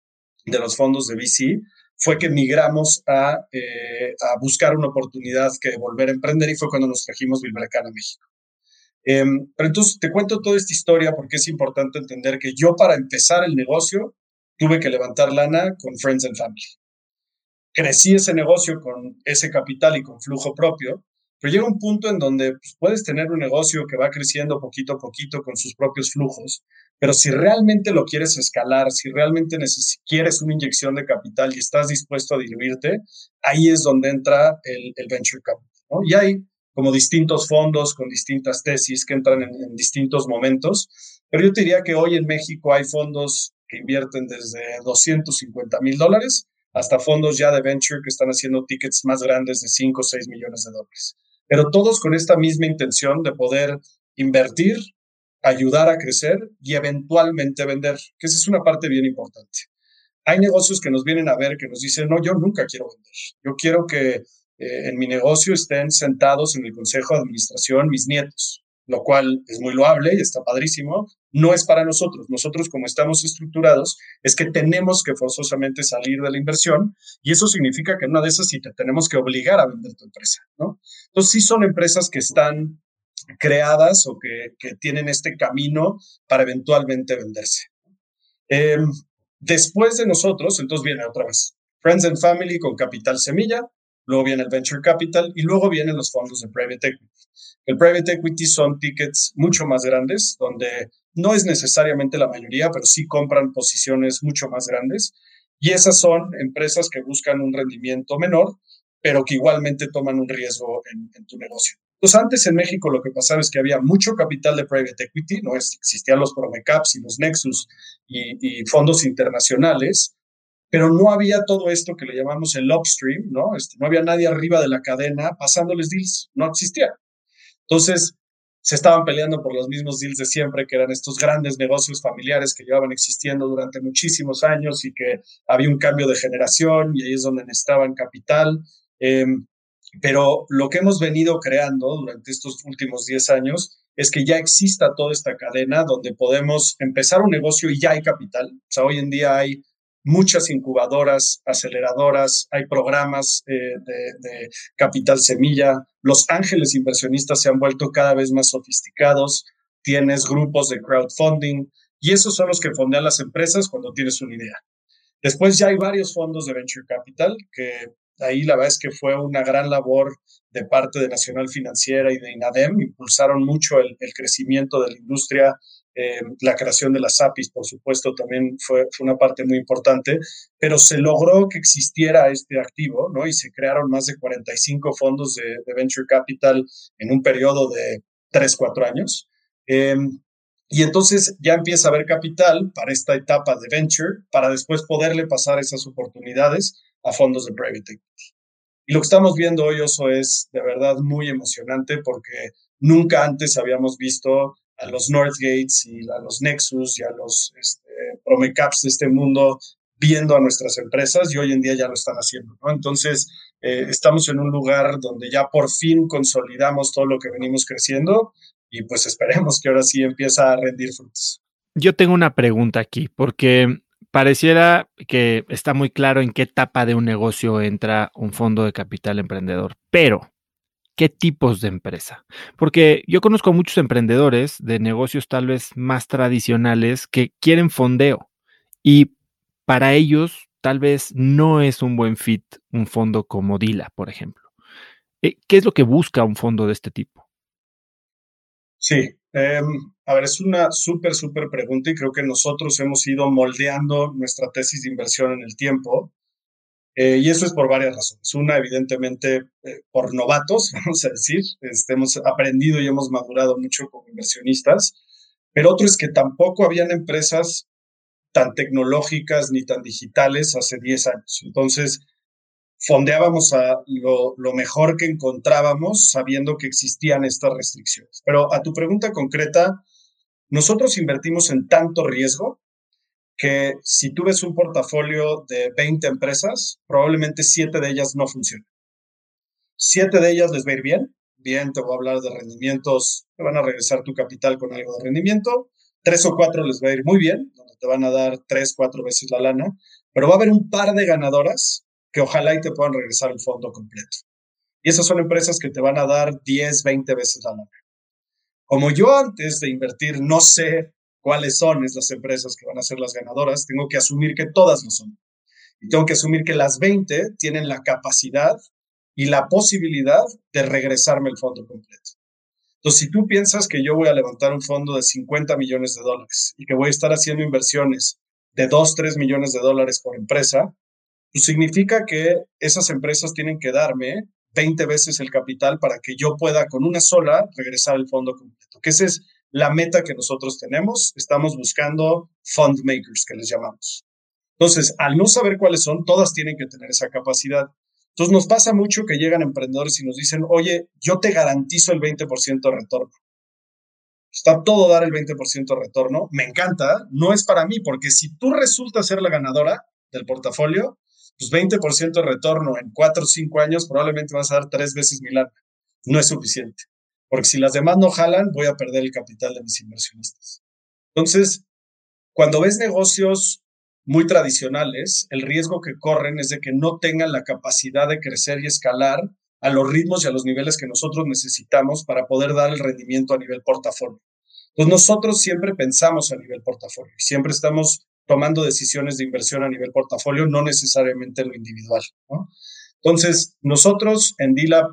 de los fondos de VC, fue que migramos a, eh, a buscar una oportunidad que volver a emprender y fue cuando nos trajimos Bilberacán a México. Em, pero entonces te cuento toda esta historia porque es importante entender que yo para empezar el negocio tuve que levantar lana con Friends and Family crecí ese negocio con ese capital y con flujo propio, pero llega un punto en donde pues, puedes tener un negocio que va creciendo poquito a poquito con sus propios flujos, pero si realmente lo quieres escalar, si realmente quieres una inyección de capital y estás dispuesto a diluirte, ahí es donde entra el, venture capital. Y hay como distintos fondos con distintas tesis que entran en, en distintos momentos, pero yo te diría que hoy en México hay fondos que invierten desde 250 mil dólares hasta fondos ya de venture que están haciendo tickets más grandes de 5 o 6 millones de dólares. Pero todos con esta misma intención de poder invertir, ayudar a crecer y eventualmente vender, que esa es una parte bien importante. Hay negocios que nos vienen a ver que nos dicen, no, yo nunca quiero vender. Yo quiero que eh, en mi negocio estén sentados en el consejo de administración mis nietos lo cual es muy loable y está padrísimo, no es para nosotros. Nosotros, como estamos estructurados, es que tenemos que forzosamente salir de la inversión y eso significa que en una de esas sí te tenemos que obligar a vender tu empresa, ¿no? Entonces, sí son empresas que están creadas o que, tienen este camino para eventualmente venderse. Em, después de nosotros, entonces viene otra vez Friends and Family con Capital Semilla, luego viene el Venture Capital y luego vienen los fondos de Private Equity. El private equity son tickets mucho más grandes, donde no es necesariamente la mayoría, pero sí compran posiciones mucho más grandes. Y esas son empresas que buscan un rendimiento menor, pero que igualmente toman un riesgo en, tu negocio. Entonces, antes en México lo que pasaba es que había mucho capital de private equity, no existían los Promecaps y los Nexus y, y fondos internacionales, pero no había todo esto que le llamamos el upstream, ¿no? Este, no había nadie arriba de la cadena pasándoles deals, no existía. Entonces, se estaban peleando por los mismos deals de siempre, que eran estos grandes negocios familiares que llevaban existiendo durante muchísimos años y que había un cambio de generación y ahí es donde necesitaban capital. Em, pero lo que hemos venido creando durante estos últimos 10 años es que ya exista toda esta cadena donde podemos empezar un negocio y ya hay capital. O sea, hoy en día hay muchas incubadoras, aceleradoras, hay programas eh, de, capital semilla, los ángeles inversionistas se han vuelto cada vez más sofisticados, tienes grupos de crowdfunding y esos son los que fondean las empresas cuando tienes una idea. Después ya hay varios fondos de venture capital que ahí la verdad es que fue una gran labor de parte de Nacional Financiera y de INADEM, impulsaron mucho el, el crecimiento de la industria eh, la creación de las APIs, por supuesto, también fue, una parte muy importante, pero se logró que existiera este activo, ¿no? Y se crearon más de 45 fondos de, venture capital en un periodo de 3, 4 años. Em, y entonces ya empieza a haber capital para esta etapa de venture, para después poderle pasar esas oportunidades a fondos de private equity. Y lo que estamos viendo hoy, Oso, es de verdad muy emocionante porque nunca antes habíamos visto a los Northgates y a los Nexus y a los este, Promecaps de este mundo viendo a nuestras empresas y hoy en día ya lo están haciendo. Entonces, eh, estamos en un lugar donde ya por fin consolidamos todo lo que venimos creciendo y pues esperemos que ahora sí empieza a rendir frutos. Yo tengo una pregunta aquí, porque pareciera que está muy claro en qué etapa de un negocio entra un fondo de capital emprendedor, pero ¿qué tipos de empresa? Porque yo conozco muchos emprendedores de negocios tal vez más tradicionales que quieren fondeo y para ellos tal vez no es un buen fit un fondo como Dila, por ejemplo. Eh, ¿Qué es lo que busca un fondo de este tipo? Sí, em, a ver, es una súper, súper pregunta y creo que nosotros hemos ido moldeando nuestra tesis de inversión en el tiempo. Eh, y eso es por varias razones. Una, evidentemente, eh, por novatos, vamos a decir. Este, hemos aprendido y hemos madurado mucho como inversionistas. Pero otro es que tampoco habían empresas tan tecnológicas ni tan digitales hace 10 años. Entonces, fondeábamos a lo, mejor que encontrábamos sabiendo que existían estas restricciones. Pero a tu pregunta concreta, nosotros invertimos en tanto riesgo que si tú ves un portafolio de 20 empresas, probablemente 7 de ellas no funcionen. 7 de ellas les va a ir bien. Bien, te voy a hablar de rendimientos, te van a regresar tu capital con algo de rendimiento. Tres o cuatro les va a ir muy bien, te van a dar tres, cuatro veces la lana, pero va a haber un par de ganadoras que ojalá y te puedan regresar el fondo completo. Y esas son empresas que te van a dar 10, 20 veces la lana. Como yo antes de invertir no sé cuáles son las empresas que van a ser las ganadoras, tengo que asumir que todas lo son. Y tengo que asumir que las 20 tienen la capacidad y la posibilidad de regresarme el fondo completo. Entonces, si tú piensas que yo voy a levantar un fondo de 50 millones de dólares y que voy a estar haciendo inversiones de 2, 3 millones de dólares por empresa, pues significa que esas empresas tienen que darme 20 veces el capital para que yo pueda con una sola regresar el fondo completo. Que esa es la meta que nosotros tenemos. Estamos buscando fund makers, que les llamamos. Entonces, al no saber cuáles son, todas tienen que tener esa capacidad. Entonces nos pasa mucho que llegan emprendedores y nos dicen, oye, yo te garantizo el 20% de retorno. Está todo dar el 20% de retorno. Me encanta. No es para mí, porque si tú resultas ser la ganadora del portafolio, pues 20% de retorno en 4 o 5 años probablemente vas a dar tres veces mi. No es suficiente. Porque si las demás no jalan, voy a perder el capital de mis inversionistas. Entonces, cuando ves negocios muy tradicionales, el riesgo que corren es de que no tengan la capacidad de crecer y escalar a los ritmos y a los niveles que nosotros necesitamos para poder dar el rendimiento a nivel portafolio. Entonces nosotros siempre pensamos a nivel portafolio y siempre estamos tomando decisiones de inversión a nivel portafolio, no necesariamente en lo individual. Entonces nosotros en DILA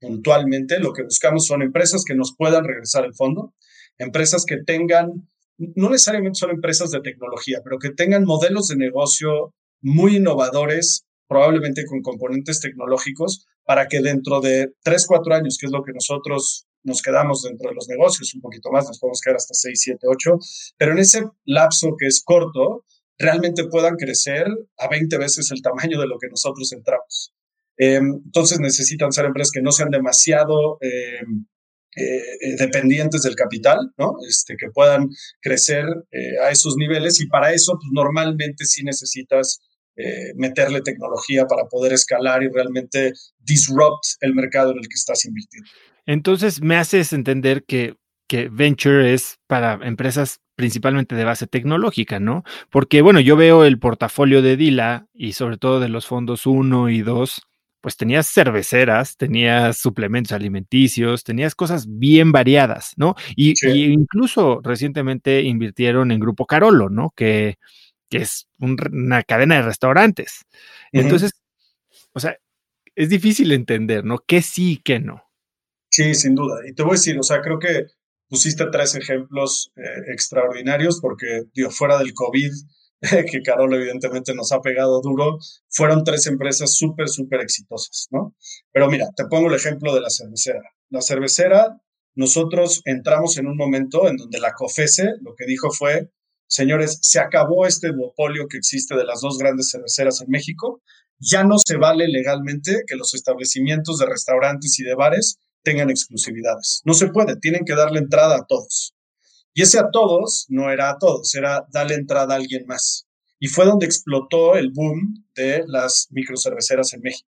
puntualmente lo que buscamos son empresas que nos puedan regresar el fondo, empresas que tengan no necesariamente son empresas de tecnología, pero que tengan modelos de negocio muy innovadores, probablemente con componentes tecnológicos, para que dentro de tres, cuatro años, que es lo que nosotros nos quedamos dentro de los negocios, un poquito más, nos podemos quedar hasta seis, siete, ocho, pero en ese lapso que es corto, realmente puedan crecer a 20 veces el tamaño de lo que nosotros entramos. Eh, entonces necesitan ser empresas que no sean demasiado eh, eh, dependientes del capital, ¿no? Este, que puedan crecer a esos niveles y para eso pues, normalmente sí necesitas meterle tecnología para poder escalar y realmente disrupt el mercado en el que estás invirtiendo. Entonces me haces entender que, que venture es para empresas principalmente de base tecnológica, ¿no? Porque, bueno, yo veo el portafolio de Dila y sobre todo de los fondos 1 y 2 pues tenías cerveceras, tenías suplementos alimenticios, tenías cosas bien variadas, ¿no? Y, incluso recientemente invirtieron en Grupo Carolo, ¿no? Que, que es una cadena de restaurantes. Entonces, o sea, es difícil entender, ¿no? ¿Qué sí y qué no? Sí, sin duda. Y te voy a decir, o sea, creo que pusiste tres ejemplos eh, extraordinarios porque, digo, fuera del COVID, que Carol evidentemente nos ha pegado duro, fueron tres empresas súper, súper exitosas, ¿no? Pero mira, te pongo el ejemplo de la cervecera. La cervecera, nosotros entramos en un momento en donde la COFESE lo que dijo fue, señores, se acabó este duopolio que existe de las dos grandes cerveceras en México, ya no se vale legalmente que los establecimientos de restaurantes y de bares tengan exclusividades. No se puede, tienen que darle entrada a todos. Y ese a todos no era a todos, era darle entrada a alguien más. Y fue donde explotó el boom de las microcerveceras en México.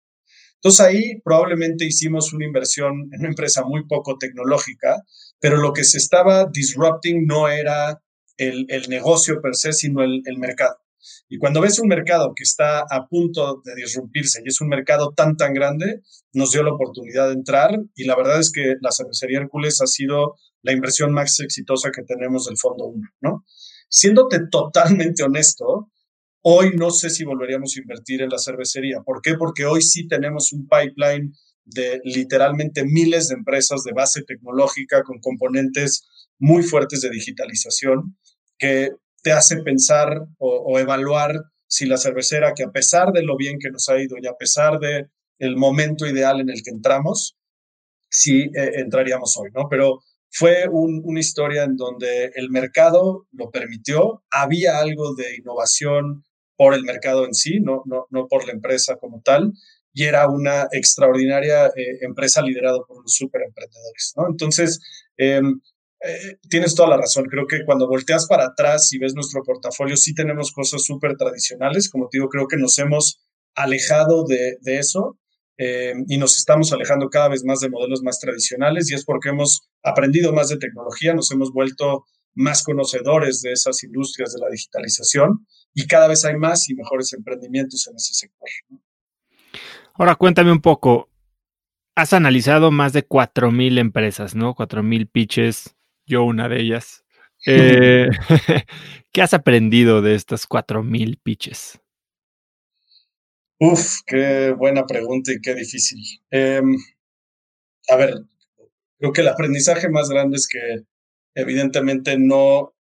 Entonces ahí probablemente hicimos una inversión en una empresa muy poco tecnológica, pero lo que se estaba disrupting no era el, negocio per se, sino el, el mercado. Y cuando ves un mercado que está a punto de disrumpirse y es un mercado tan, tan grande, nos dio la oportunidad de entrar y la verdad es que la cervecería Hércules ha sido la inversión más exitosa que tenemos del Fondo 1, ¿no? Siéndote totalmente honesto, hoy no sé si volveríamos a invertir en la cervecería. ¿Por qué? Porque hoy sí tenemos un pipeline de literalmente miles de empresas de base tecnológica con componentes muy fuertes de digitalización que te hace pensar o, evaluar si la cervecera, que a pesar de lo bien que nos ha ido y a pesar de el momento ideal en el que entramos, sí eh, entraríamos hoy, ¿no? Pero fue una historia en donde el mercado lo permitió, había algo de innovación por el mercado en sí, no, por la empresa como tal, y era una extraordinaria eh, empresa liderada por los super emprendedores, ¿no? Entonces, em, eh, tienes toda la razón. Creo que cuando volteas para atrás y ves nuestro portafolio, sí tenemos cosas súper tradicionales. Como te digo, creo que nos hemos alejado de, eso eh, y nos estamos alejando cada vez más de modelos más tradicionales y es porque hemos aprendido más de tecnología, nos hemos vuelto más conocedores de esas industrias de la digitalización y cada vez hay más y mejores emprendimientos en ese sector. Ahora cuéntame un poco, has analizado más de 4.000 empresas, ¿no? 4.000 pitches yo una de ellas. Eh, ¿Qué has aprendido de estas 4.000 pitches? Uf, qué buena pregunta y qué difícil. Em, a ver, creo que el aprendizaje más grande es que evidentemente no,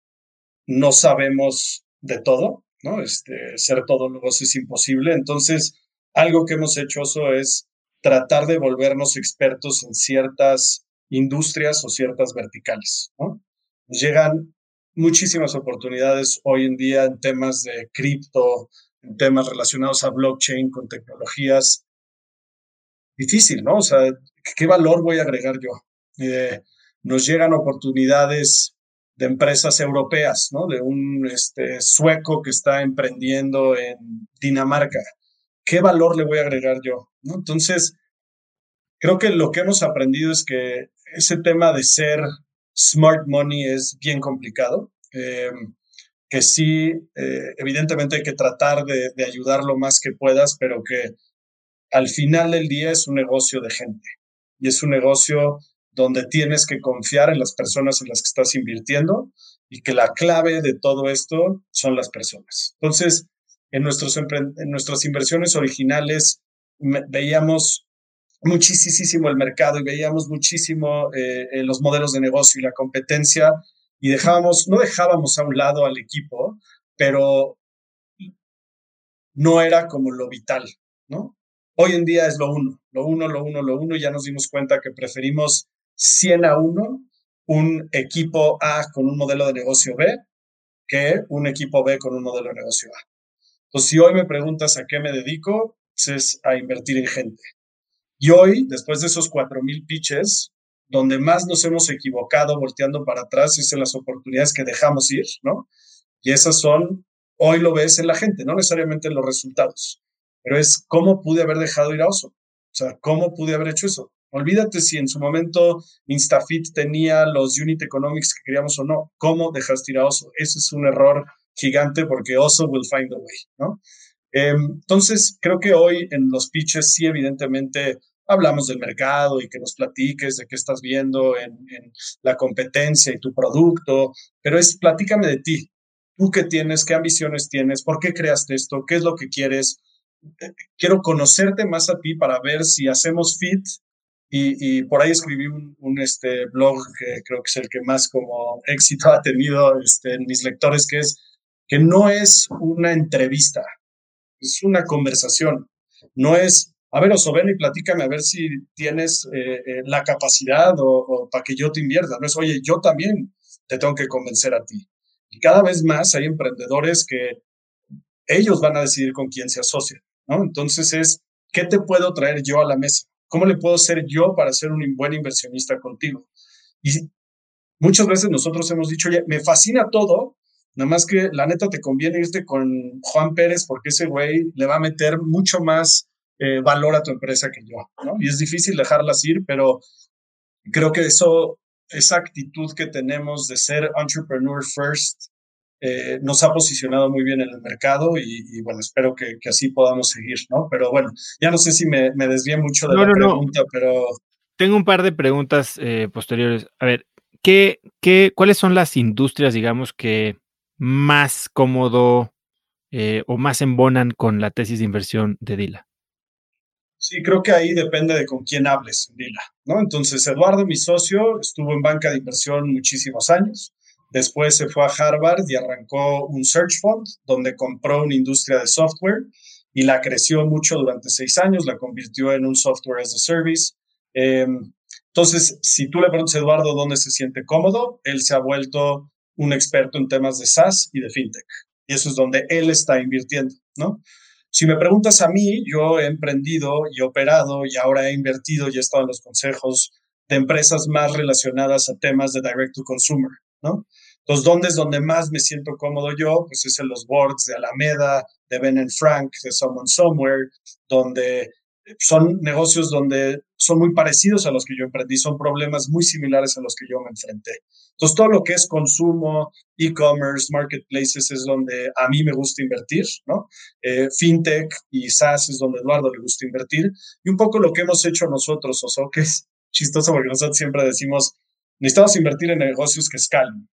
no sabemos de todo, ¿no? Este, ser todólogos es imposible. Entonces, algo que hemos hecho eso es tratar de volvernos expertos en ciertas industrias o ciertas verticales. ¿no? Llegan muchísimas oportunidades hoy en día en temas de cripto, temas relacionados a blockchain, con tecnologías. Difícil, ¿no? O sea, ¿qué valor voy a agregar yo? Eh, nos llegan oportunidades de empresas europeas, ¿no? De un este, sueco que está emprendiendo en Dinamarca. ¿Qué valor le voy a agregar yo? Entonces, creo que lo que hemos aprendido es que ese tema de ser smart money es bien complicado. Eh, que sí, eh, evidentemente hay que tratar de, de, ayudar lo más que puedas, pero que al final del día es un negocio de gente y es un negocio donde tienes que confiar en las personas en las que estás invirtiendo y que la clave de todo esto son las personas. Entonces, en, nuestros en nuestras inversiones originales veíamos muchísimo el mercado y veíamos muchísimo eh, eh, los modelos de negocio y la competencia y dejábamos, no dejábamos a un lado al equipo, pero no era como lo vital, ¿no? Hoy en día es lo uno, lo uno, lo uno, lo uno, y ya nos dimos cuenta que preferimos 100 a 1 un equipo A con un modelo de negocio B que un equipo B con un modelo de negocio A. Entonces, si hoy me preguntas a qué me dedico, es a invertir en gente. Y hoy, después de esos 4.000 pitches, donde más nos hemos equivocado volteando para atrás es en las oportunidades que dejamos ir, ¿no? Y esas son, hoy lo ves en la gente, no necesariamente en los resultados, pero es cómo pude haber dejado ir a Oso. O sea, ¿cómo pude haber hecho eso? Olvídate si en su momento Instafit tenía los unit economics que queríamos o no. ¿Cómo dejaste ir a Oso? Ese es un error gigante porque Oso will find a way, ¿no? Em, entonces, creo que hoy en los pitches sí, evidentemente, hablamos del mercado y que nos platiques de qué estás viendo en, la competencia y tu producto, pero es platícame de ti. ¿Tú qué tienes? ¿Qué ambiciones tienes? ¿Por qué creaste esto? ¿Qué es lo que quieres? Eh, quiero conocerte más a ti para ver si hacemos fit. Y, por ahí escribí un, este, blog que creo que es el que más como éxito ha tenido este, en mis lectores, que es que no es una entrevista, es una conversación. No es, a ver, Oso, ven y platícame a ver si tienes eh, eh, la capacidad o, para que yo te invierta. No es, oye, yo también te tengo que convencer a ti. Y cada vez más hay emprendedores que ellos van a decidir con quién se asocian, ¿no? Entonces es, ¿qué te puedo traer yo a la mesa? ¿Cómo le puedo ser yo para ser un buen inversionista contigo? Y muchas veces nosotros hemos dicho, oye, me fascina todo, nada más que la neta te conviene irte con Juan Pérez porque ese güey le va a meter mucho más eh, valor a tu empresa que yo, ¿no? Y es difícil dejarlas ir, pero creo que eso, esa actitud que tenemos de ser entrepreneur first, eh, nos ha posicionado muy bien en el mercado y, bueno, espero que, así podamos seguir, ¿no? Pero bueno, ya no sé si me, me desvié mucho de la pregunta, pero... Tengo un par de preguntas eh, posteriores. A ver, ¿qué, qué, ¿cuáles son las industrias, digamos, que más cómodo eh, o más embonan con la tesis de inversión de Dila? Sí, creo que ahí depende de con quién hables, Dila, ¿no? Entonces, Eduardo, mi socio, estuvo en banca de inversión muchísimos años. Después se fue a Harvard y arrancó un search fund donde compró una industria de software y la creció mucho durante seis años, la convirtió en un software as a service. Em, entonces, si tú le preguntas a Eduardo dónde se siente cómodo, él se ha vuelto un experto en temas de SaaS y de fintech. Y eso es donde él está invirtiendo, ¿no? Si me preguntas a mí, yo he emprendido y operado y ahora he invertido y he estado en los consejos de empresas más relacionadas a temas de direct to consumer, ¿no? Entonces, ¿dónde es donde más me siento cómodo yo? Pues es en los boards de Alameda, de Ben Frank, de Someone Somewhere, donde son negocios donde son muy parecidos a los que yo emprendí, son problemas muy similares a los que yo me enfrenté. Entonces, todo lo que es consumo, e-commerce, marketplaces es donde a mí me gusta invertir, ¿no? Eh, fintech y SaaS es donde Eduardo le gusta invertir. Y un poco lo que hemos hecho nosotros, Oso, que es chistoso porque nosotros siempre decimos, necesitamos invertir en negocios que escalen.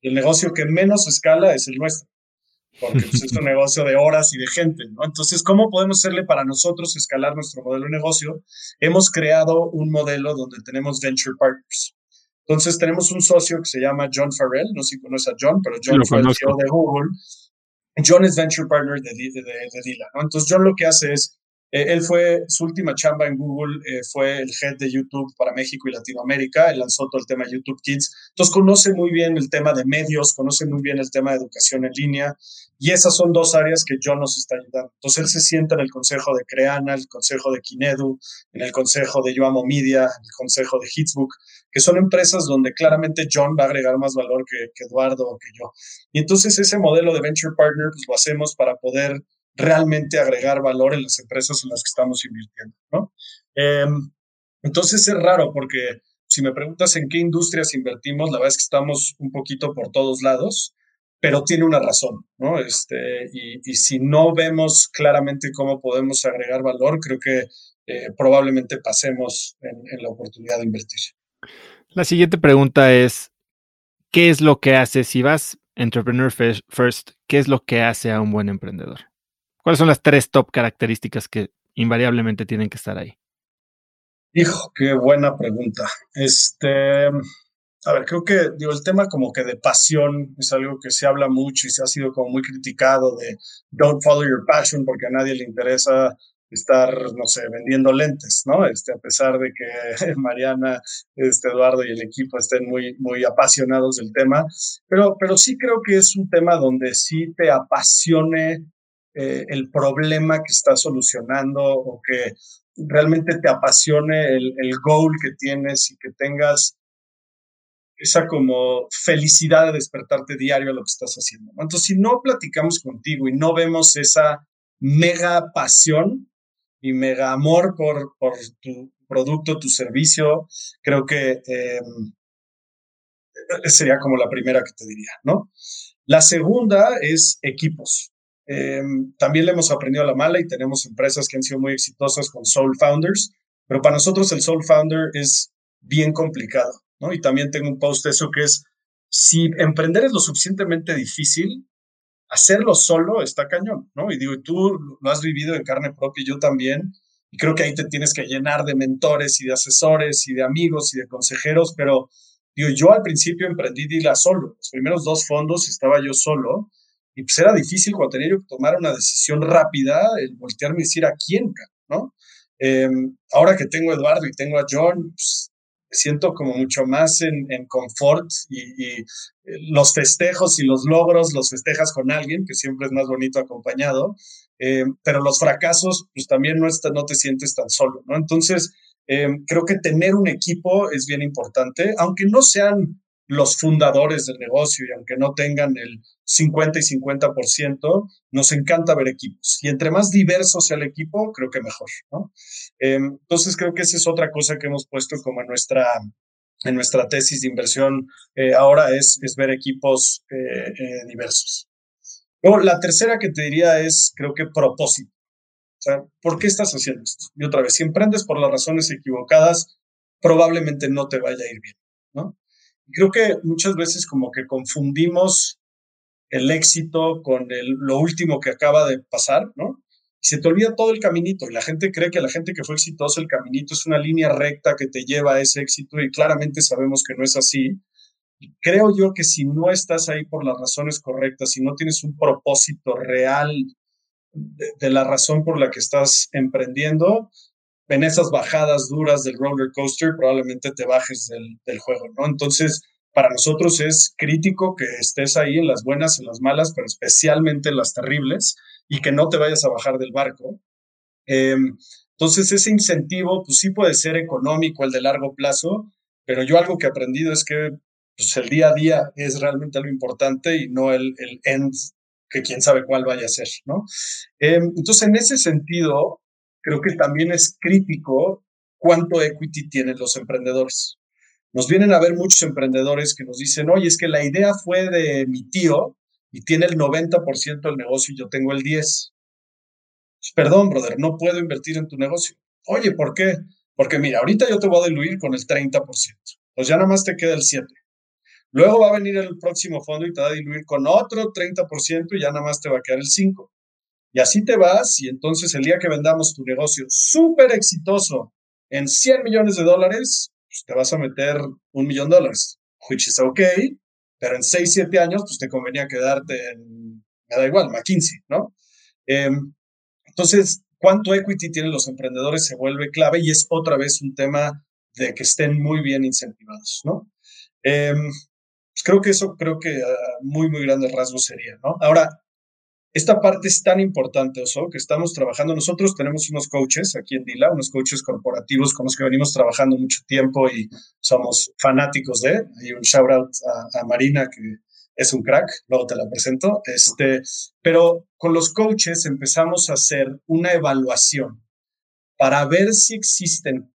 El negocio que menos escala es el nuestro, porque pues, es un negocio de horas y de gente, ¿no? Entonces, ¿cómo podemos hacerle para nosotros escalar nuestro modelo de negocio? Hemos creado un modelo donde tenemos venture partners. Entonces, tenemos un socio que se llama John Farrell, no sé si conoce a John, pero John fue el CEO de Google. John es venture partner de, de, de Dila, ¿no? Entonces, John lo que hace es eh, él fue, su última chamba en Google eh, fue el head de YouTube para México y Latinoamérica. Él lanzó todo el tema YouTube Kids. Entonces conoce muy bien el tema de medios, conoce muy bien el tema de educación en línea. Y esas son dos áreas que John nos está ayudando. Entonces él se sienta en el consejo de Creana, el consejo de Kinedu, en el consejo de Yo Amo Media, el consejo de Hitsbook, que son empresas donde claramente John va a agregar más valor que, que Eduardo o que yo. Y entonces ese modelo de Venture Partner pues, lo hacemos para poder realmente agregar valor en las empresas en las que estamos invirtiendo, ¿no? Em, entonces es raro porque si me preguntas en qué industrias invertimos, la verdad es que estamos un poquito por todos lados, pero tiene una razón, ¿no? Este, y, si no vemos claramente cómo podemos agregar valor, creo que eh, probablemente pasemos en, en la oportunidad de invertir. La siguiente pregunta es, ¿qué es lo que hace, si vas entrepreneur first, qué es lo que hace a un buen emprendedor? ¿Cuáles son las tres top características que invariablemente tienen que estar ahí? Hijo, qué buena pregunta. Este, a ver, creo que digo, el tema como que de pasión es algo que se habla mucho y se ha sido como muy criticado de don't follow your passion porque a nadie le interesa estar, no sé, vendiendo lentes, ¿no? Este, a pesar de que Mariana, este, Eduardo y el equipo estén muy, muy apasionados del tema, pero, pero sí creo que es un tema donde sí te apasione eh, el problema que estás solucionando o que realmente te apasione el, goal que tienes y que tengas esa como felicidad de despertarte diario a lo que estás haciendo. Entonces, si no platicamos contigo y no vemos esa mega pasión y mega amor por, tu producto, tu servicio, creo que em, sería como la primera que te diría, ¿no? La segunda es equipos. Eh, también le hemos aprendido a la mala y tenemos empresas que han sido muy exitosas con Soul Founders, pero para nosotros el Soul Founder es bien complicado, ¿no? Y también tengo un post de eso que es, si emprender es lo suficientemente difícil, hacerlo solo está cañón, ¿no? Y digo, tú lo has vivido en carne propia y yo también, y creo que ahí te tienes que llenar de mentores y de asesores y de amigos y de consejeros, pero digo, yo al principio emprendí Dila solo, los primeros dos fondos estaba yo solo, y pues era difícil cuando tenía yo que tomar una decisión rápida, el voltearme y decir a quién, ¿no? Em, ahora que tengo a Eduardo y tengo a John, pues, me siento como mucho más en, en confort y, eh, los festejos y los logros los festejas con alguien, que siempre es más bonito acompañado, em, pero los fracasos, pues también no, está, no te sientes tan solo, ¿no? Entonces, em, creo que tener un equipo es bien importante, aunque no sean los fundadores del negocio y aunque no tengan el 50 y 50%, nos encanta ver equipos. Y entre más diverso sea el equipo, creo que mejor, ¿no? Em, entonces creo que esa es otra cosa que hemos puesto como en nuestra, en nuestra tesis de inversión eh, ahora es, es ver equipos eh, eh, diversos. Luego, la tercera que te diría es, creo que propósito. O sea, ¿por qué estás haciendo esto? Y otra vez, si emprendes por las razones equivocadas, probablemente no te vaya a ir bien, ¿no? Creo que muchas veces como que confundimos el éxito con el, lo último que acaba de pasar, ¿no? Y se te olvida todo el caminito. Y la gente cree que la gente que fue exitosa, el caminito es una línea recta que te lleva a ese éxito y claramente sabemos que no es así. creo yo que si no estás ahí por las razones correctas, si no tienes un propósito real de la razón por la que estás emprendiendo, en esas bajadas duras del roller coaster, probablemente te bajes del, juego, ¿no? Entonces, para nosotros es crítico que estés ahí en las buenas, en las malas, pero especialmente en las terribles y que no te vayas a bajar del barco. Em, entonces, ese incentivo, pues sí puede ser económico, el de largo plazo, pero yo algo que he aprendido es que pues, el día a día es realmente lo importante y no el, el end, que quién sabe cuál vaya a ser, ¿no? Em, entonces, en ese sentido, creo que también es crítico cuánto equity tienen los emprendedores. Nos vienen a ver muchos emprendedores que nos dicen, oye, es que la idea fue de mi tío y tiene el 90% del negocio y yo tengo el 10%. Pues, perdón, brother, no puedo invertir en tu negocio. Oye, ¿por qué? Porque mira, ahorita yo te voy a diluir con el 30%. Pues ya nada más te queda el 7%. Luego va a venir el próximo fondo y te va a diluir con otro 30% y ya nada más te va a quedar el 5%. Y así te vas y entonces el día que vendamos tu negocio súper exitoso en 100 millones de dólares, pues te vas a meter un millón de dólares, which is okay, pero en 6, 7 años, pues te convenía quedarte en, me da igual, McKinsey, ¿no? Em, entonces, cuánto equity tienen los emprendedores se vuelve clave y es otra vez un tema de que estén muy bien incentivados, ¿no? Em, pues creo que eso, creo que a muy, muy grandes rasgos sería, ¿no? Ahora, esta parte es tan importante, Oso, que estamos trabajando. Nosotros tenemos unos coaches aquí en Dila, unos coaches corporativos con los que venimos trabajando mucho tiempo y somos fanáticos de. Hay un shout out a, Marina, que es un crack, luego te la presento. Este, pero con los coaches empezamos a hacer una evaluación para ver si existen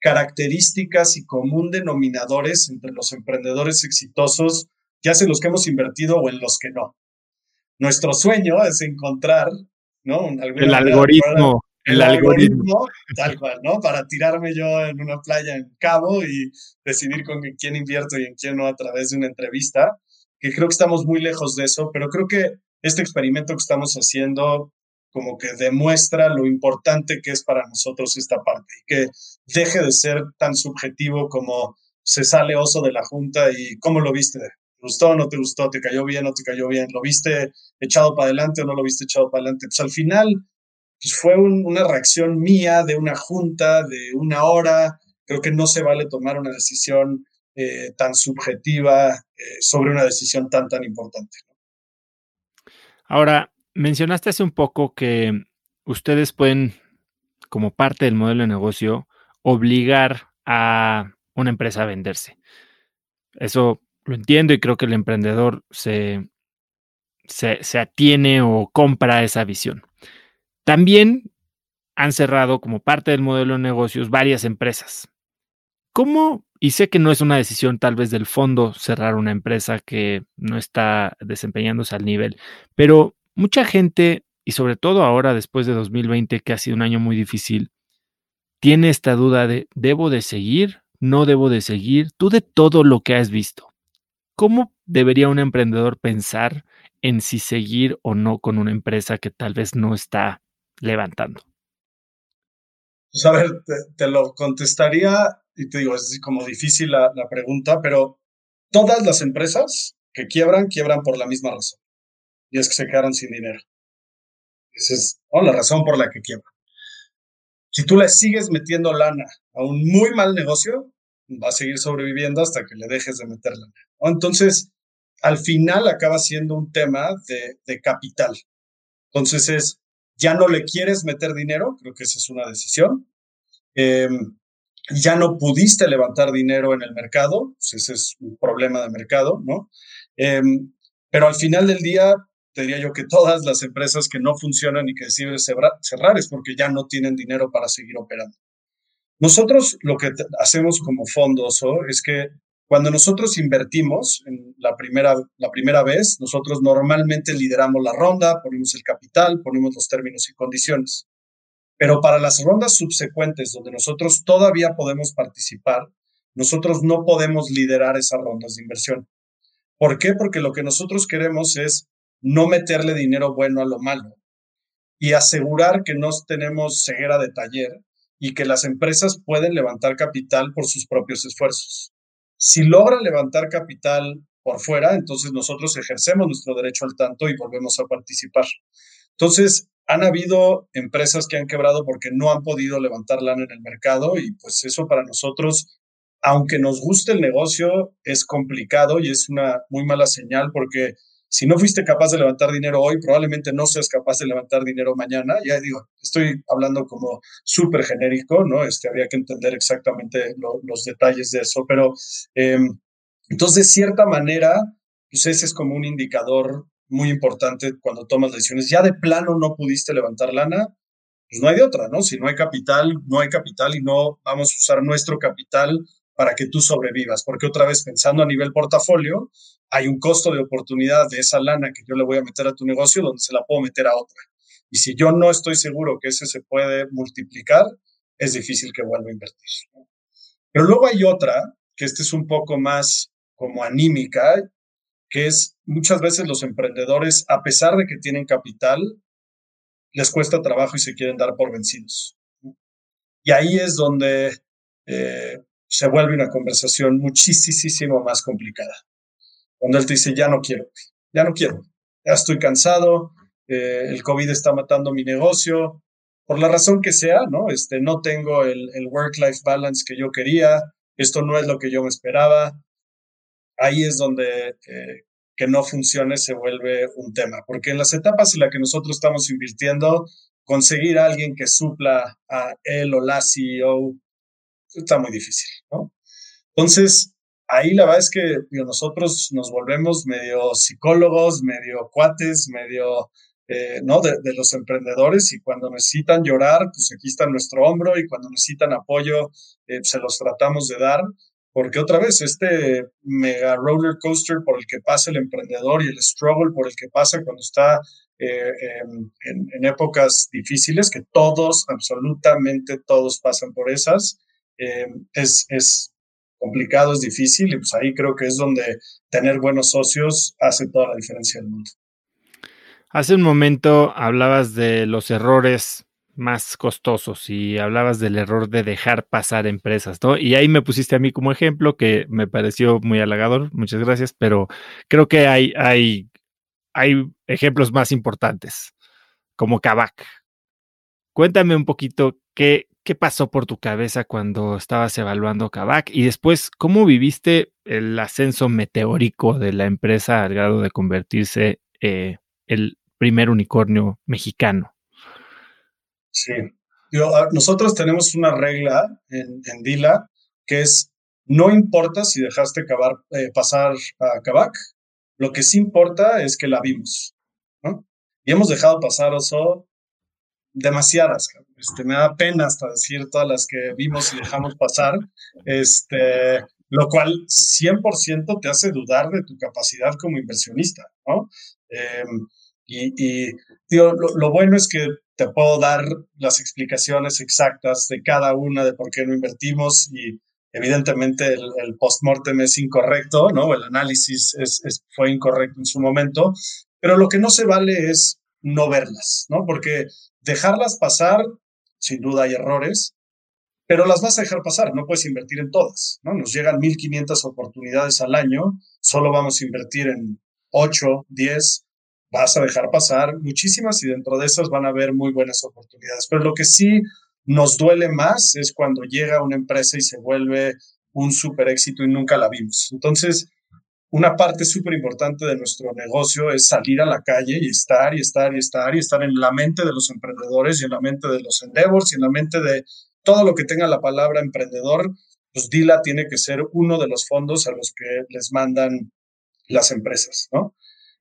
características y común denominadores entre los emprendedores exitosos, ya sea en los que hemos invertido o en los que no nuestro sueño es encontrar, ¿no? el algoritmo. El, algoritmo, tal cual, ¿no? Para tirarme yo en una playa en Cabo y decidir con quién invierto y en quién no a través de una entrevista, que creo que estamos muy lejos de eso, pero creo que este experimento que estamos haciendo como que demuestra lo importante que es para nosotros esta parte y que deje de ser tan subjetivo como se sale oso de la junta y cómo lo viste, gustó no te gustó? ¿Te cayó bien no te cayó bien? ¿Lo viste echado para adelante o no lo viste echado para adelante? Pues al final pues fue una reacción mía de una junta, de una hora. Creo que no se vale tomar una decisión eh, tan subjetiva eh, sobre una decisión tan, tan importante. Ahora, mencionaste hace un poco que ustedes pueden, como parte del modelo de negocio, obligar a una empresa a venderse. Eso lo entiendo y creo que el emprendedor se, se, atiene o compra esa visión. También han cerrado como parte del modelo de negocios varias empresas. ¿Cómo? Y sé que no es una decisión tal vez del fondo cerrar una empresa que no está desempeñándose al nivel, pero mucha gente, y sobre todo ahora después de 2020, que ha sido un año muy difícil, tiene esta duda de, ¿debo de seguir? ¿No debo de seguir? Tú de todo lo que has visto, ¿Cómo debería un emprendedor pensar en si seguir o no con una empresa que tal vez no está levantando? Pues a ver, te, lo contestaría y te digo, es como difícil la, pregunta, pero todas las empresas que quiebran, quiebran por la misma razón. Y es que se quedaron sin dinero. Esa es la razón por la que quiebran. Si tú le sigues metiendo lana a un muy mal negocio, a seguir sobreviviendo hasta que le dejes de meter lana. Entonces, al final acaba siendo un tema de, capital. Entonces es, ya no le quieres meter dinero, creo que esa es una decisión. Em, ya no pudiste levantar dinero en el mercado, pues ese es un problema de mercado, ¿no? Em, pero al final del día, te diría yo que todas las empresas que no funcionan y que deciden cerrar es porque ya no tienen dinero para seguir operando. Nosotros lo que hacemos como fondos es que cuando nosotros invertimos en la primera, la primera vez, nosotros normalmente lideramos la ronda, ponemos el capital, ponemos los términos y condiciones. Pero para las rondas subsecuentes, donde nosotros todavía podemos participar, nosotros no podemos liderar esas rondas de inversión. ¿Por qué? Porque lo que nosotros queremos es no meterle dinero bueno a lo malo y asegurar que no tenemos ceguera de taller y que las empresas pueden levantar capital por sus propios esfuerzos. Si logran levantar capital por fuera, entonces nosotros ejercemos nuestro derecho al tanto y volvemos a participar. Entonces, han habido empresas que han quebrado porque no han podido levantar lana en el mercado y pues eso para nosotros, aunque nos guste el negocio, es complicado y es una muy mala señal porque si no fuiste capaz de levantar dinero hoy, probablemente no seas capaz de levantar dinero mañana. Ya digo, estoy hablando como súper genérico, ¿no? Este, habría que entender exactamente los detalles de eso, pero em, entonces, de cierta manera, pues ese es como un indicador muy importante cuando tomas decisiones. Ya de plano no pudiste levantar lana, pues no hay de otra, ¿no? Si no hay capital, no hay capital y no vamos a usar nuestro capital para que tú sobrevivas, porque otra vez pensando a nivel portafolio, hay un costo de oportunidad de esa lana que yo le voy a meter a tu negocio donde se la puedo meter a otra. Y si yo no estoy seguro que ese se puede multiplicar, es difícil que vuelva a invertir. Pero luego hay otra, que este es un poco más como anímica, que es muchas veces los emprendedores, a pesar de que tienen capital, les cuesta trabajo y se quieren dar por vencidos. Y ahí es donde eh, se vuelve una conversación muchísimo más complicada. Cuando él te dice, ya no quiero, ya no quiero, ya estoy cansado, eh, el COVID está matando mi negocio, por la razón que sea, ¿no? Este, no tengo el, work-life balance que yo quería, esto no es lo que yo me esperaba. Ahí es donde eh, que no funcione se vuelve un tema, porque en las etapas en las que nosotros estamos invirtiendo, conseguir a alguien que supla a él o la CEO está muy difícil, ¿no? Entonces, ahí la verdad es que nosotros nos volvemos medio psicólogos, medio cuates, medio, eh, ¿no? De, los emprendedores y cuando necesitan llorar, pues aquí está nuestro hombro y cuando necesitan apoyo, eh, se los tratamos de dar. Porque otra vez, este mega roller coaster por el que pasa el emprendedor y el struggle por el que pasa cuando está eh, en, en, épocas difíciles, que todos, absolutamente todos pasan por esas, es, es, complicado, es difícil y pues ahí creo que es donde tener buenos socios hace toda la diferencia del mundo. Hace un momento hablabas de los errores más costosos y hablabas del error de dejar pasar empresas, ¿no? Y ahí me pusiste a mí como ejemplo que me pareció muy halagador, muchas gracias, pero creo que hay, hay, hay ejemplos más importantes, como Kavak. Cuéntame un poquito qué, ¿Qué pasó por tu cabeza cuando estabas evaluando Kavak? Y después, ¿cómo viviste el ascenso meteórico de la empresa al grado de convertirse eh, el primer unicornio mexicano? Sí. Ah, nosotros tenemos una regla en, Dila que es no importa si dejaste eh, pasar a Kavak, lo que sí importa es que la vimos. Y hemos dejado pasar Oso demasiadas. Este, me da pena hasta decir todas las que vimos y dejamos pasar, este, lo cual 100% te hace dudar de tu capacidad como inversionista, ¿no? Em, y, lo, bueno es que te puedo dar las explicaciones exactas de cada una de por qué no invertimos y evidentemente el, el post-mortem es incorrecto, ¿no? El análisis es, fue incorrecto en su momento, pero lo que no se vale es no verlas, ¿no? Porque dejarlas pasar, sin duda hay errores, pero las vas a dejar pasar, no puedes invertir en todas, ¿no? Nos llegan 1.500 oportunidades al año, solo vamos a invertir en 8, 10, vas a dejar pasar muchísimas y dentro de esas van a haber muy buenas oportunidades. Pero lo que sí nos duele más es cuando llega una empresa y se vuelve un super éxito y nunca la vimos. Entonces, una parte súper importante de nuestro negocio es salir a la calle y estar y estar y estar y estar en la mente de los emprendedores y en la mente de los endeavors y en la mente de todo lo que tenga la palabra emprendedor, pues Dila tiene que ser uno de los fondos a los que les mandan las empresas, ¿no?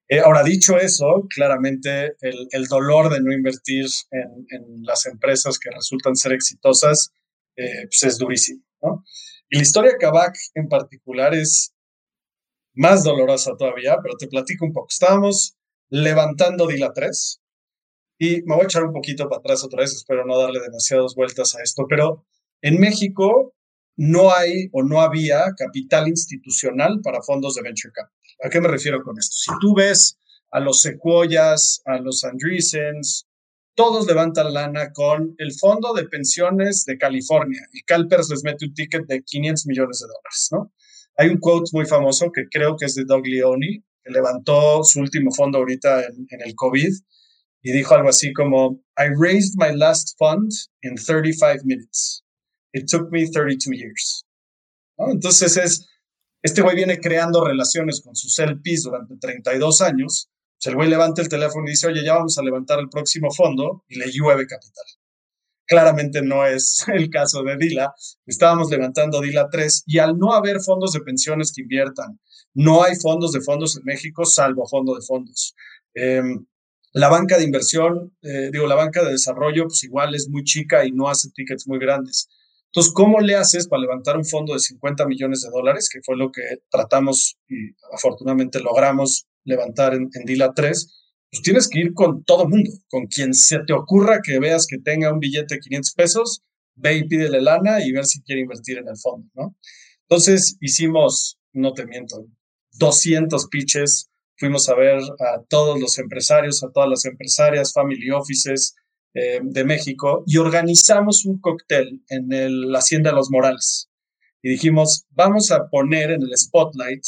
Eh, ahora, dicho eso, claramente el, dolor de no invertir en, las empresas que resultan ser exitosas eh, pues es durísimo, ¿no? Y la historia de Kavak en particular es más dolorosa todavía, pero te platico un poco. Estábamos levantando Dila 3 y me voy a echar un poquito para atrás otra vez, espero no darle demasiadas vueltas a esto, pero en México no hay o no había capital institucional para fondos de venture capital. ¿A qué me refiero con esto? Si tú ves a los Sequoias, a los Andreessens, todos levantan lana con el Fondo de Pensiones de California y CalPERS les mete un ticket de 500 millones de dólares, ¿no? Hay un quote muy famoso que creo que es de Doug Leone, que levantó su último fondo ahorita en, en el COVID y dijo algo así como, I raised my last fund in 35 minutes. It took me 32 years. Entonces es, este güey viene creando relaciones con sus LPs durante 32 años. Pues el güey levanta el teléfono y dice, oye, ya vamos a levantar el próximo fondo y le llueve capital. Claramente no es el caso de Dila. Estábamos levantando Dila 3 y al no haber fondos de pensiones que inviertan, no hay fondos de fondos en México salvo fondo de fondos. Em, la banca de inversión, eh, digo, la banca de desarrollo, pues igual es muy chica y no hace tickets muy grandes. Entonces, ¿cómo le haces para levantar un fondo de 50 millones de dólares, que fue lo que tratamos y afortunadamente logramos levantar en, Dila 3? Pues tienes que ir con todo mundo, con quien se te ocurra que veas que tenga un billete de 500 pesos, ve y pídele lana y ver si quiere invertir en el fondo, ¿no? Entonces, hicimos, no te miento, 200 pitches, fuimos a ver a todos los empresarios, a todas las empresarias, family offices, eh, de México y organizamos un cóctel en la Hacienda de los Morales. Y dijimos, vamos a poner en el spotlight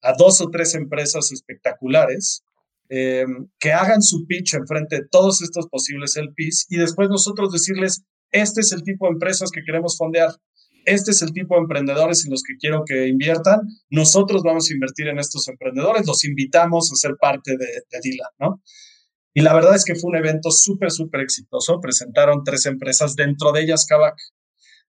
a dos o tres empresas espectaculares eh, que hagan su pitch en frente de todos estos posibles LPs y después nosotros decirles, este es el tipo de empresas que queremos fondear, este es el tipo de emprendedores en los que quiero que inviertan, nosotros vamos a invertir en estos emprendedores, los invitamos a ser parte de, de Dila, ¿no? Y la verdad es que fue un evento súper, súper exitoso. Presentaron tres empresas, dentro de ellas Kavak.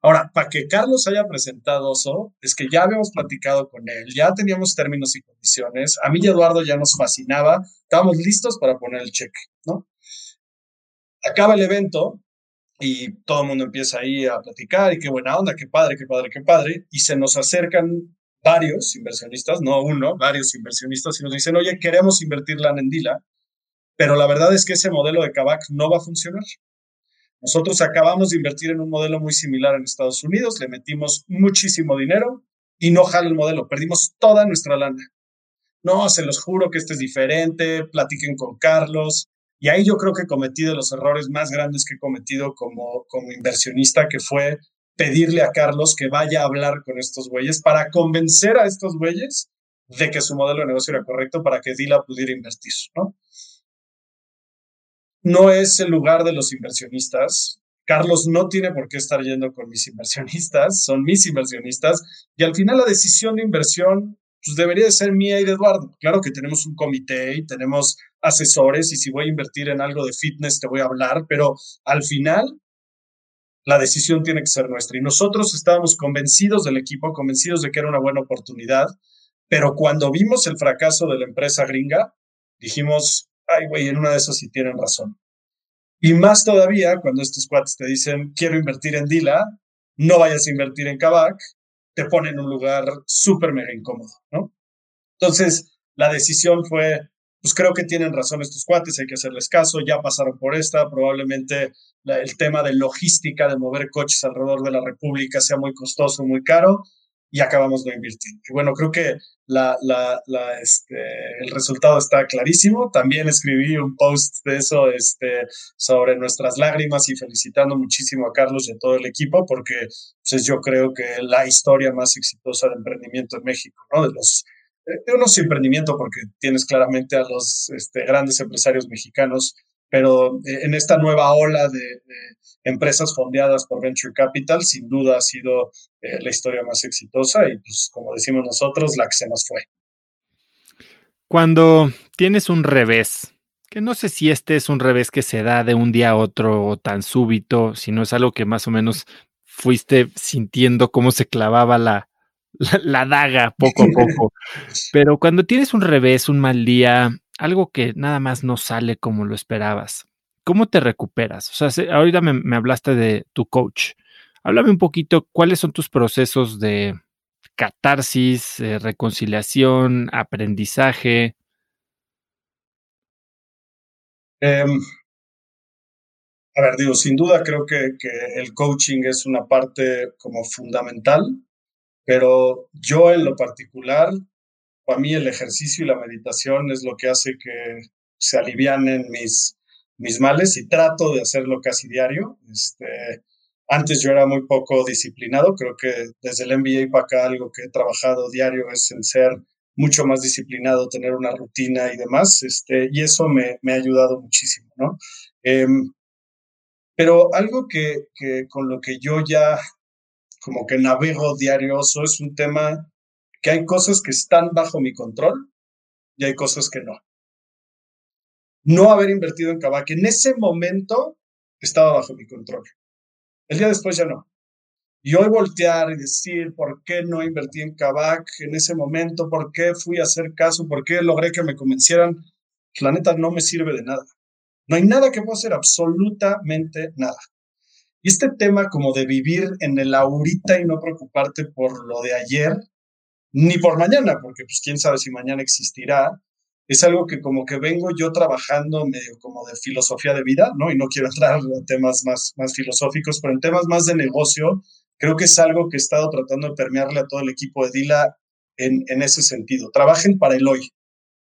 Ahora, para que Carlos haya presentado eso, es que ya habíamos platicado con él, ya teníamos términos y condiciones. A mí y Eduardo ya nos fascinaba, estábamos listos para poner el cheque, ¿no? Acaba el evento y todo el mundo empieza ahí a platicar y qué buena onda, qué padre, qué padre, qué padre. Y se nos acercan varios inversionistas, no uno, varios inversionistas y nos dicen, oye, queremos invertir la Nendila pero la verdad es que ese modelo de Kavak no va a funcionar. Nosotros acabamos de invertir en un modelo muy similar en Estados Unidos, le metimos muchísimo dinero y no jala el modelo, perdimos toda nuestra lana. No, se los juro que este es diferente, platiquen con Carlos. Y ahí yo creo que cometí de los errores más grandes que he cometido como, como inversionista, que fue pedirle a Carlos que vaya a hablar con estos güeyes para convencer a estos güeyes de que su modelo de negocio era correcto para que Dila pudiera invertir, ¿no? No es el lugar de los inversionistas. Carlos no tiene por qué estar yendo con mis inversionistas, son mis inversionistas. Y al final la decisión de inversión pues debería de ser mía y de Eduardo. Claro que tenemos un comité y tenemos asesores y si voy a invertir en algo de fitness te voy a hablar, pero al final la decisión tiene que ser nuestra. Y nosotros estábamos convencidos del equipo, convencidos de que era una buena oportunidad, pero cuando vimos el fracaso de la empresa gringa, dijimos, ay, en una de esas sí tienen razón. Y más todavía cuando estos cuates te dicen, quiero invertir en Dila, no vayas a invertir en Kavak, te ponen en un lugar súper mega incómodo, ¿no? Entonces, la decisión fue, pues creo que tienen razón estos cuates, hay que hacerles caso, ya pasaron por esta, probablemente el tema de logística, de mover coches alrededor de la República sea muy costoso, muy caro, y acabamos no invirtiendo. Y bueno, creo que la, la, la, este, el resultado está clarísimo. También escribí un post de eso este, sobre nuestras lágrimas y felicitando muchísimo a Carlos y a todo el equipo porque pues, yo creo que la historia más exitosa de emprendimiento en México, ¿no? De los de unos emprendimiento porque tienes claramente a los este, grandes empresarios mexicanos pero eh, en esta nueva ola de, empresas fondeadas por Venture Capital, sin duda ha sido eh, la historia más exitosa y, pues, como decimos nosotros, la que se nos fue. Cuando tienes un revés, que no sé si este es un revés que se da de un día a otro o tan súbito, sino es algo que más o menos fuiste sintiendo cómo se clavaba la, la, daga poco a poco. Pero cuando tienes un revés, un mal día, algo que nada más no sale como lo esperabas, ¿cómo te recuperas? O sea, ahorita me, hablaste de tu coach. Háblame un poquito, ¿cuáles son tus procesos de catarsis, eh, reconciliación, aprendizaje? Em, a ver, digo, sin duda creo que, que, el coaching es una parte como fundamental, pero yo en lo particular, para mí el ejercicio y la meditación es lo que hace que se alivianen mis, mis males y trato de hacerlo casi diario. Este, antes yo era muy poco disciplinado, creo que desde el MBA para acá algo que he trabajado diario es en ser mucho más disciplinado, tener una rutina y demás, este, y eso me, me ha ayudado muchísimo, ¿no? Em, pero algo que, que, con lo que yo ya como que navego diarioso es un tema que hay cosas que están bajo mi control y hay cosas que no. No haber invertido en Kavak en ese momento estaba bajo mi control. El día después ya no. Y hoy voltear y decir, ¿por qué no invertí en Kavak en ese momento? ¿Por qué fui a hacer caso? ¿Por qué logré que me convencieran? La neta no me sirve de nada. No hay nada que pueda hacer, absolutamente nada. Y este tema como de vivir en el ahorita y no preocuparte por lo de ayer, ni por mañana, porque pues quién sabe si mañana existirá, es algo que como que vengo yo trabajando medio como de filosofía de vida, ¿no? Y no quiero entrar en temas más, más filosóficos, pero en temas más de negocio, creo que es algo que he estado tratando de permearle a todo el equipo de Dila en, en ese sentido. Trabajen para el hoy.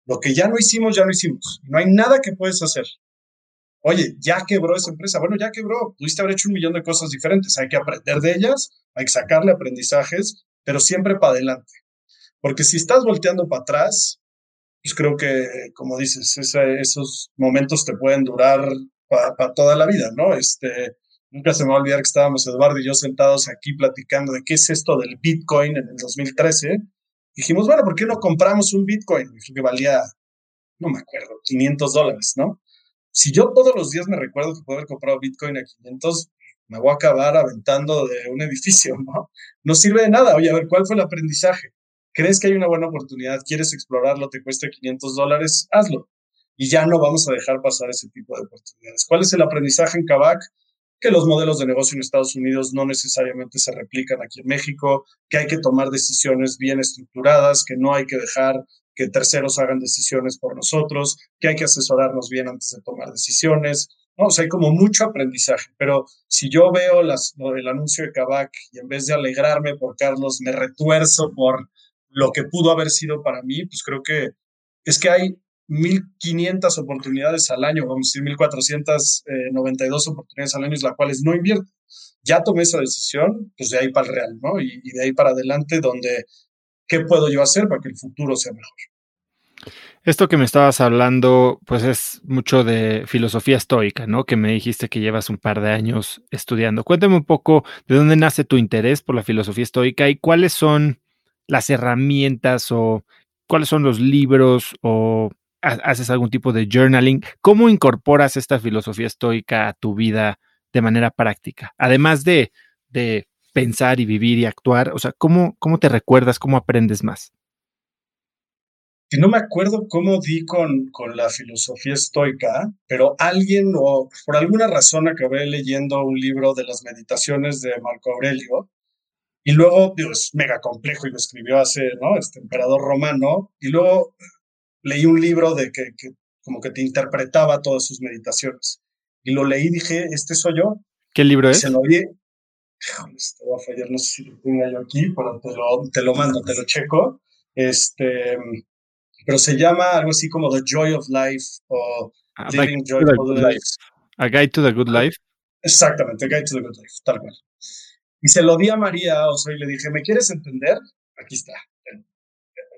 Lo que ya no hicimos, ya no hicimos. No hay nada que puedes hacer. Oye, ya quebró esa empresa. Bueno, ya quebró. Pudiste haber hecho un millón de cosas diferentes. Hay que aprender de ellas, hay que sacarle aprendizajes, pero siempre para adelante. Porque si estás volteando para atrás, pues creo que, como dices, esos momentos te pueden durar para toda la vida, ¿no? Este, nunca se me va a olvidar que estábamos Eduardo y yo sentados aquí platicando de qué es esto del Bitcoin en el 2013. Dijimos, bueno, ¿por qué no compramos un Bitcoin? Que valía, no me acuerdo, 500 dólares, ¿no? si yo todos los días me recuerdo que puedo haber comprado Bitcoin a 500, me voy a acabar aventando de un edificio, ¿no? No sirve de nada. Oye, a ver, ¿cuál fue el aprendizaje? ¿Crees que hay una buena oportunidad? ¿Quieres explorarlo? ¿Te cuesta 500 dólares? Hazlo. Y ya no vamos a dejar pasar ese tipo de oportunidades. ¿Cuál es el aprendizaje en Kavak? Que los modelos de negocio en Estados Unidos no necesariamente se replican aquí en México, que hay que tomar decisiones bien estructuradas, que no hay que dejar que terceros hagan decisiones por nosotros, que hay que asesorarnos bien antes de tomar decisiones. ¿no? O sea, hay como mucho aprendizaje, pero si yo veo las, el anuncio de Kavak y en vez de alegrarme por Carlos, me retuerzo por lo que pudo haber sido para mí, pues creo que es que hay 1.500 oportunidades al año, vamos a decir 1.492 oportunidades al año, las cuales no invierto. Ya tomé esa decisión, pues de ahí para el real, ¿no? Y, y de ahí para adelante, donde qué puedo yo hacer para que el futuro sea mejor. Esto que me estabas hablando, pues es mucho de filosofía estoica, ¿no? Que me dijiste que llevas un par de años estudiando. Cuéntame un poco de dónde nace tu interés por la filosofía estoica y cuáles son las herramientas o cuáles son los libros o haces algún tipo de journaling. ¿Cómo incorporas esta filosofía estoica a tu vida de manera práctica? Además de, de pensar y vivir y actuar? O sea, ¿cómo, cómo te recuerdas? ¿Cómo aprendes más? Que no me acuerdo cómo di con, con la filosofía estoica, pero alguien o por alguna razón acabé leyendo un libro de las meditaciones de Marco Aurelio y luego, digo, es mega complejo y lo escribió hace, ¿no? Este emperador romano y luego leí un libro de que, que como que te interpretaba todas sus meditaciones y lo leí y dije, este soy yo. ¿Qué libro es? Se lo vi, te voy a fallar, no sé si lo tengo yo aquí, pero te lo, te lo mando, te lo checo. Este, pero se llama algo así como The Joy of Life o Living Joyful Life. life. A Guide to the Good Life. Exactamente, A Guide to the Good Life, tal cual. Y se lo di a María o y le dije, ¿me quieres entender? Aquí está.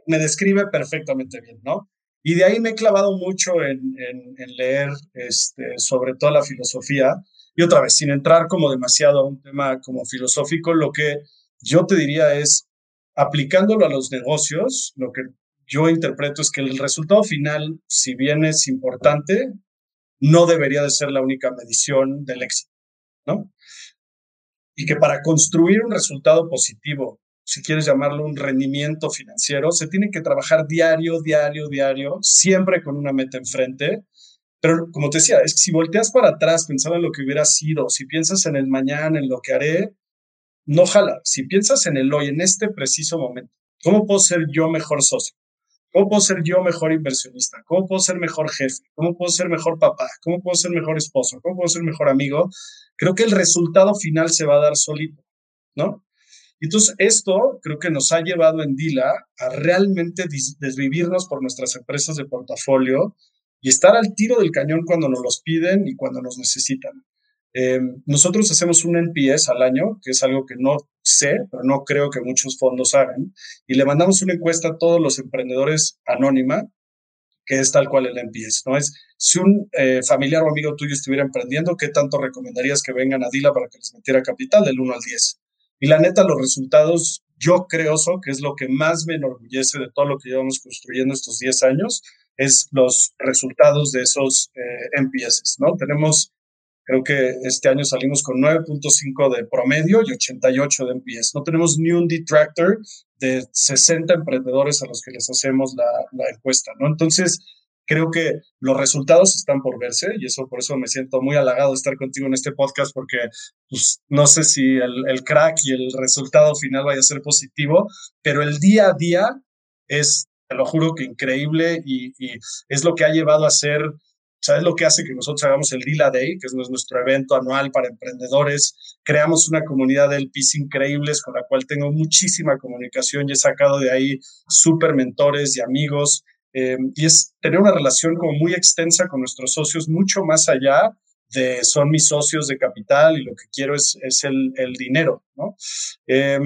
Me describe perfectamente bien, ¿no? Y de ahí me he clavado mucho en, en, en leer este, sobre toda la filosofía y otra vez, sin entrar como demasiado a un tema como filosófico, lo que yo te diría es, aplicándolo a los negocios, lo que yo interpreto es que el resultado final, si bien es importante, no debería de ser la única medición del éxito, ¿no? Y que para construir un resultado positivo, si quieres llamarlo un rendimiento financiero, se tiene que trabajar diario, diario, diario, siempre con una meta enfrente. Pero como te decía, es que si volteas para atrás pensando en lo que hubiera sido, si piensas en el mañana, en lo que haré, no jala. Si piensas en el hoy, en este preciso momento, ¿cómo puedo ser yo mejor socio? ¿Cómo puedo ser yo mejor inversionista? ¿Cómo puedo ser mejor jefe? ¿Cómo puedo ser mejor papá? ¿Cómo puedo ser mejor esposo? ¿Cómo puedo ser mejor amigo? Creo que el resultado final se va a dar solito, ¿no? Entonces, esto creo que nos ha llevado en Dila a realmente desvivirnos por nuestras empresas de portafolio y estar al tiro del cañón cuando nos los piden y cuando nos necesitan. Eh, nosotros hacemos un NPS al año, que es algo que no sé, pero no creo que muchos fondos hagan, y le mandamos una encuesta a todos los emprendedores anónima, que es tal cual el NPS, ¿no? Es si un eh, familiar o amigo tuyo estuviera emprendiendo, ¿qué tanto recomendarías que vengan a Dila para que les metiera capital del 1 al 10? Y la neta, los resultados, yo creo, so, que es lo que más me enorgullece de todo lo que llevamos construyendo estos 10 años, es los resultados de esos eh, ¿no? Tenemos Creo que este año salimos con 9.5 de promedio y 88 de MPS. No tenemos ni un detractor de 60 emprendedores a los que les hacemos la, la encuesta, ¿no? Entonces, creo que los resultados están por verse y eso por eso me siento muy halagado de estar contigo en este podcast porque pues, no sé si el, el, crack y el resultado final vaya a ser positivo, pero el día a día es, te lo juro que increíble y, y es lo que ha llevado a ser ¿Sabes lo que hace que nosotros hagamos el Dila Day, que es nuestro evento anual para emprendedores? Creamos una comunidad de LPs increíbles con la cual tengo muchísima comunicación y he sacado de ahí súper mentores y amigos. Eh, y es tener una relación como muy extensa con nuestros socios, mucho más allá de son mis socios de capital y lo que quiero es, es el, el dinero, ¿no? Eh,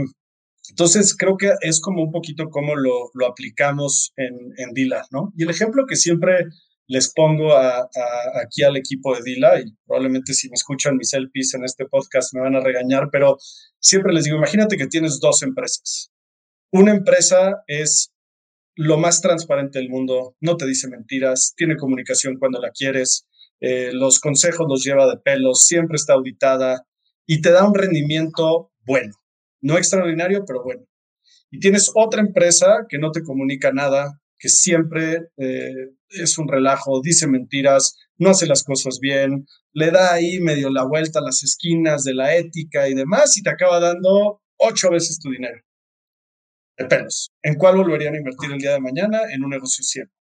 entonces, creo que es como un poquito como lo, lo aplicamos en, en Dila, ¿no? Y el ejemplo que siempre les pongo aquí al equipo de Dila y probablemente si me escuchan mis LPs en este podcast me van a regañar, pero siempre les digo, imagínate que tienes dos empresas. Una empresa es lo más transparente del mundo, no te dice mentiras, tiene comunicación cuando la quieres, eh, los consejos los lleva de pelos, siempre está auditada y te da un rendimiento bueno, no extraordinario, pero bueno. Y tienes otra empresa que no te comunica nada, que siempre eh, es un relajo, dice mentiras, no hace las cosas bien, le da ahí medio la vuelta a las esquinas de la ética y demás y te acaba dando ocho veces tu dinero. De pelos. ¿En cuál volverían a invertir el día de mañana? En un negocio siempre.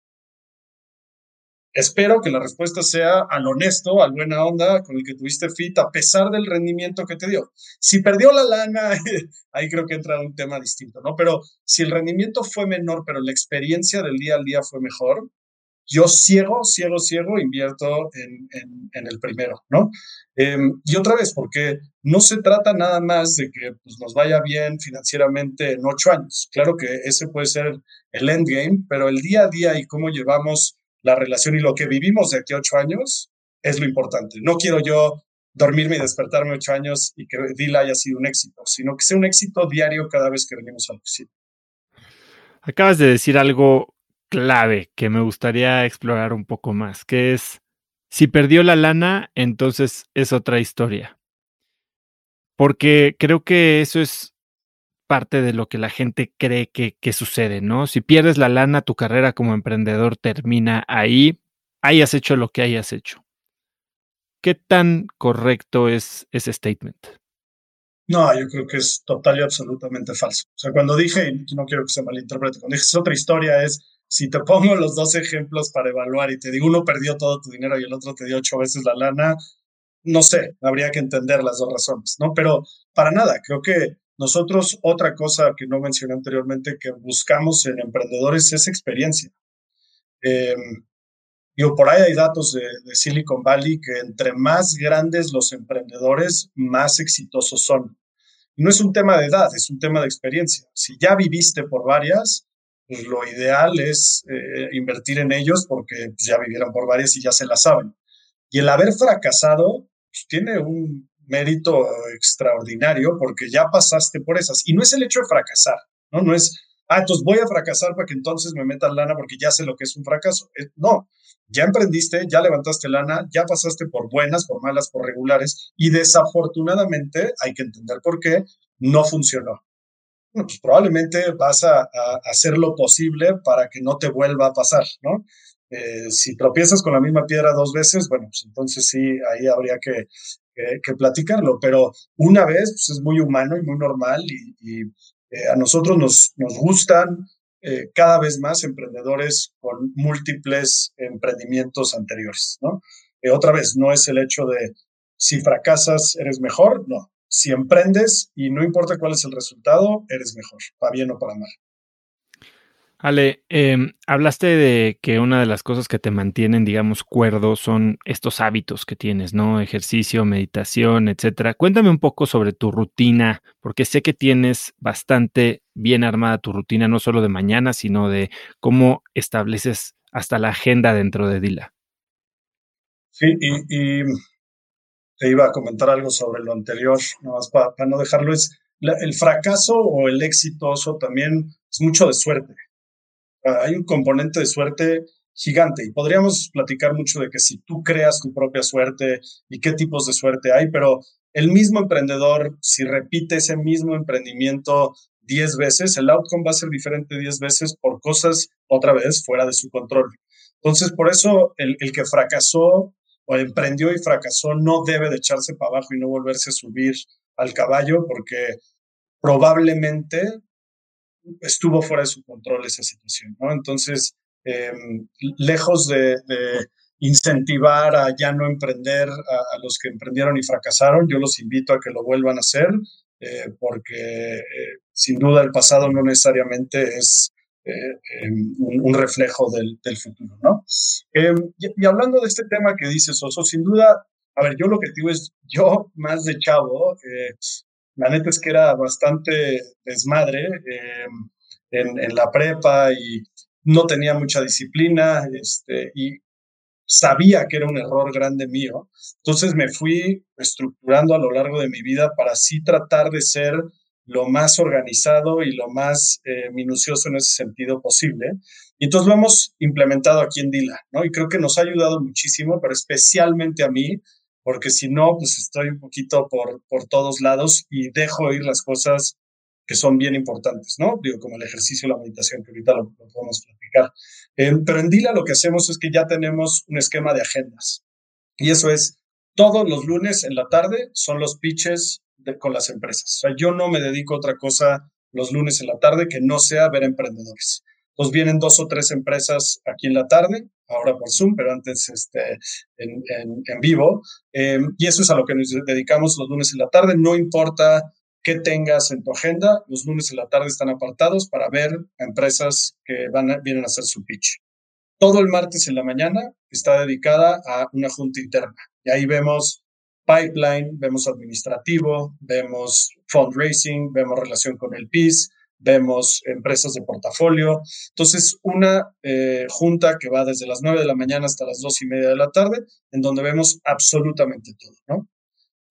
Espero que la respuesta sea al honesto, al buena onda con el que tuviste fit, a pesar del rendimiento que te dio. Si perdió la lana, ahí creo que entra un tema distinto, ¿no? Pero si el rendimiento fue menor, pero la experiencia del día al día fue mejor, yo ciego, ciego, ciego invierto en, en, el primero, ¿no? Em, y otra vez, porque no se trata nada más de que pues, nos vaya bien financieramente en ocho años. Claro que ese puede ser el endgame, pero el día a día y cómo llevamos la relación y lo que vivimos de aquí a ocho años es lo importante. No quiero yo dormirme y despertarme ocho años y que Dila haya sido un éxito, sino que sea un éxito diario cada vez que venimos al oficina. Acabas de decir algo clave que me gustaría explorar un poco más, que es, si perdió la lana, entonces es otra historia. Porque creo que eso es parte de lo que la gente cree que, que, sucede, ¿no? Si pierdes la lana, tu carrera como emprendedor termina ahí, hayas hecho lo que hayas hecho. ¿Qué tan correcto es ese statement? No, yo creo que es total y absolutamente falso. O sea, cuando dije, y no quiero que se malinterprete, cuando dije es otra historia, es si te pongo los dos ejemplos para evaluar y te digo, uno perdió todo tu dinero y el otro te dio ocho veces la lana, no sé, habría que entender las dos razones, ¿no? Pero para nada, creo que nosotros, otra cosa que no mencioné anteriormente que buscamos en emprendedores es experiencia. Eh, digo, por ahí hay datos de, de, Silicon Valley que entre más grandes los emprendedores, más exitosos son. No es un tema de edad, es un tema de experiencia. Si ya viviste por varias, pues lo ideal es eh, invertir en ellos porque pues, ya vivieron por varias y ya se la saben. Y el haber fracasado pues, tiene un mérito extraordinario porque ya pasaste por esas. Y no es el hecho de fracasar, ¿no? No es, ah, entonces voy a fracasar para que entonces me metan lana porque ya sé lo que es un fracaso. Eh, no, ya emprendiste, ya levantaste lana, ya pasaste por buenas, por malas, por regulares y desafortunadamente hay que entender por qué no funcionó. Bueno, pues probablemente vas a, hacer lo posible para que no te vuelva a pasar, ¿no? Eh, si tropiezas con la misma piedra dos veces, bueno, pues entonces sí, ahí habría que, platicarlo, pero una vez pues es muy humano y muy normal y, eh, a nosotros nos, nos gustan eh, cada vez más emprendedores con múltiples emprendimientos anteriores, ¿no? otra vez, no es el hecho de si fracasas eres mejor, no. Si emprendes y no importa cuál es el resultado, eres mejor, para bien o para mal. Ale, em, hablaste de que una de las cosas que te mantienen, digamos, cuerdo son estos hábitos que tienes, ¿no? Ejercicio, meditación, etcétera. Cuéntame un poco sobre tu rutina, porque sé que tienes bastante bien armada tu rutina, no solo de mañana, sino de cómo estableces hasta la agenda dentro de Dila. Sí, y, te iba a comentar algo sobre lo anterior, nada más para, no dejarlo, es el fracaso o el exitoso también es mucho de suerte hay un componente de suerte gigante y podríamos platicar mucho de que si tú creas tu propia suerte y qué tipos de suerte hay, pero el mismo emprendedor, si repite ese mismo emprendimiento 10 veces, el outcome va a ser diferente 10 veces por cosas otra vez fuera de su control. Entonces, por eso el, el que fracasó o emprendió y fracasó no debe de echarse para abajo y no volverse a subir al caballo porque probablemente estuvo fuera de su control esa situación, ¿no? Entonces, em, lejos de, incentivar a ya no emprender a, los que emprendieron y fracasaron, yo los invito a que lo vuelvan a hacer, eh, porque eh, sin duda el pasado no necesariamente es eh, em, un, reflejo del, futuro, ¿no? Em, y, hablando de este tema que dices, Oso, sin duda, a ver, yo lo que digo es, yo más de chavo, la neta es que era bastante desmadre eh, en, la prepa y no tenía mucha disciplina este, y sabía que era un error grande mío. Entonces me fui estructurando a lo largo de mi vida para así tratar de ser lo más organizado y lo más eh, minucioso en ese sentido posible. Y entonces lo hemos implementado aquí en Dila, ¿no? Y creo que nos ha ayudado muchísimo, pero especialmente a mí, porque si no, pues estoy un poquito por, por todos lados y dejo ir las cosas que son bien importantes, ¿no? Digo, como el ejercicio la meditación, que ahorita lo, podemos platicar. Eh, pero en Dila lo que hacemos es que ya tenemos un esquema de agendas. Y eso es, todos los lunes en la tarde son los pitches con las empresas. O sea, yo no me dedico a otra cosa los lunes en la tarde que no sea ver emprendedores. Entonces vienen dos o tres empresas aquí en la tarde, ahora por Zoom, pero antes este, en, en, vivo. Em, y eso es a lo que nos dedicamos los lunes en la tarde. No importa qué tengas en tu agenda, los lunes en la tarde están apartados para ver a empresas que van vienen a hacer su pitch. Todo el martes en la mañana está dedicada a una junta interna. Y ahí vemos pipeline, vemos administrativo, vemos fundraising, vemos relación con el PIS, vemos empresas de portafolio. Entonces, una eh, junta que va desde las 9 de la mañana hasta las 2 y media de la tarde, en donde vemos absolutamente todo, ¿no?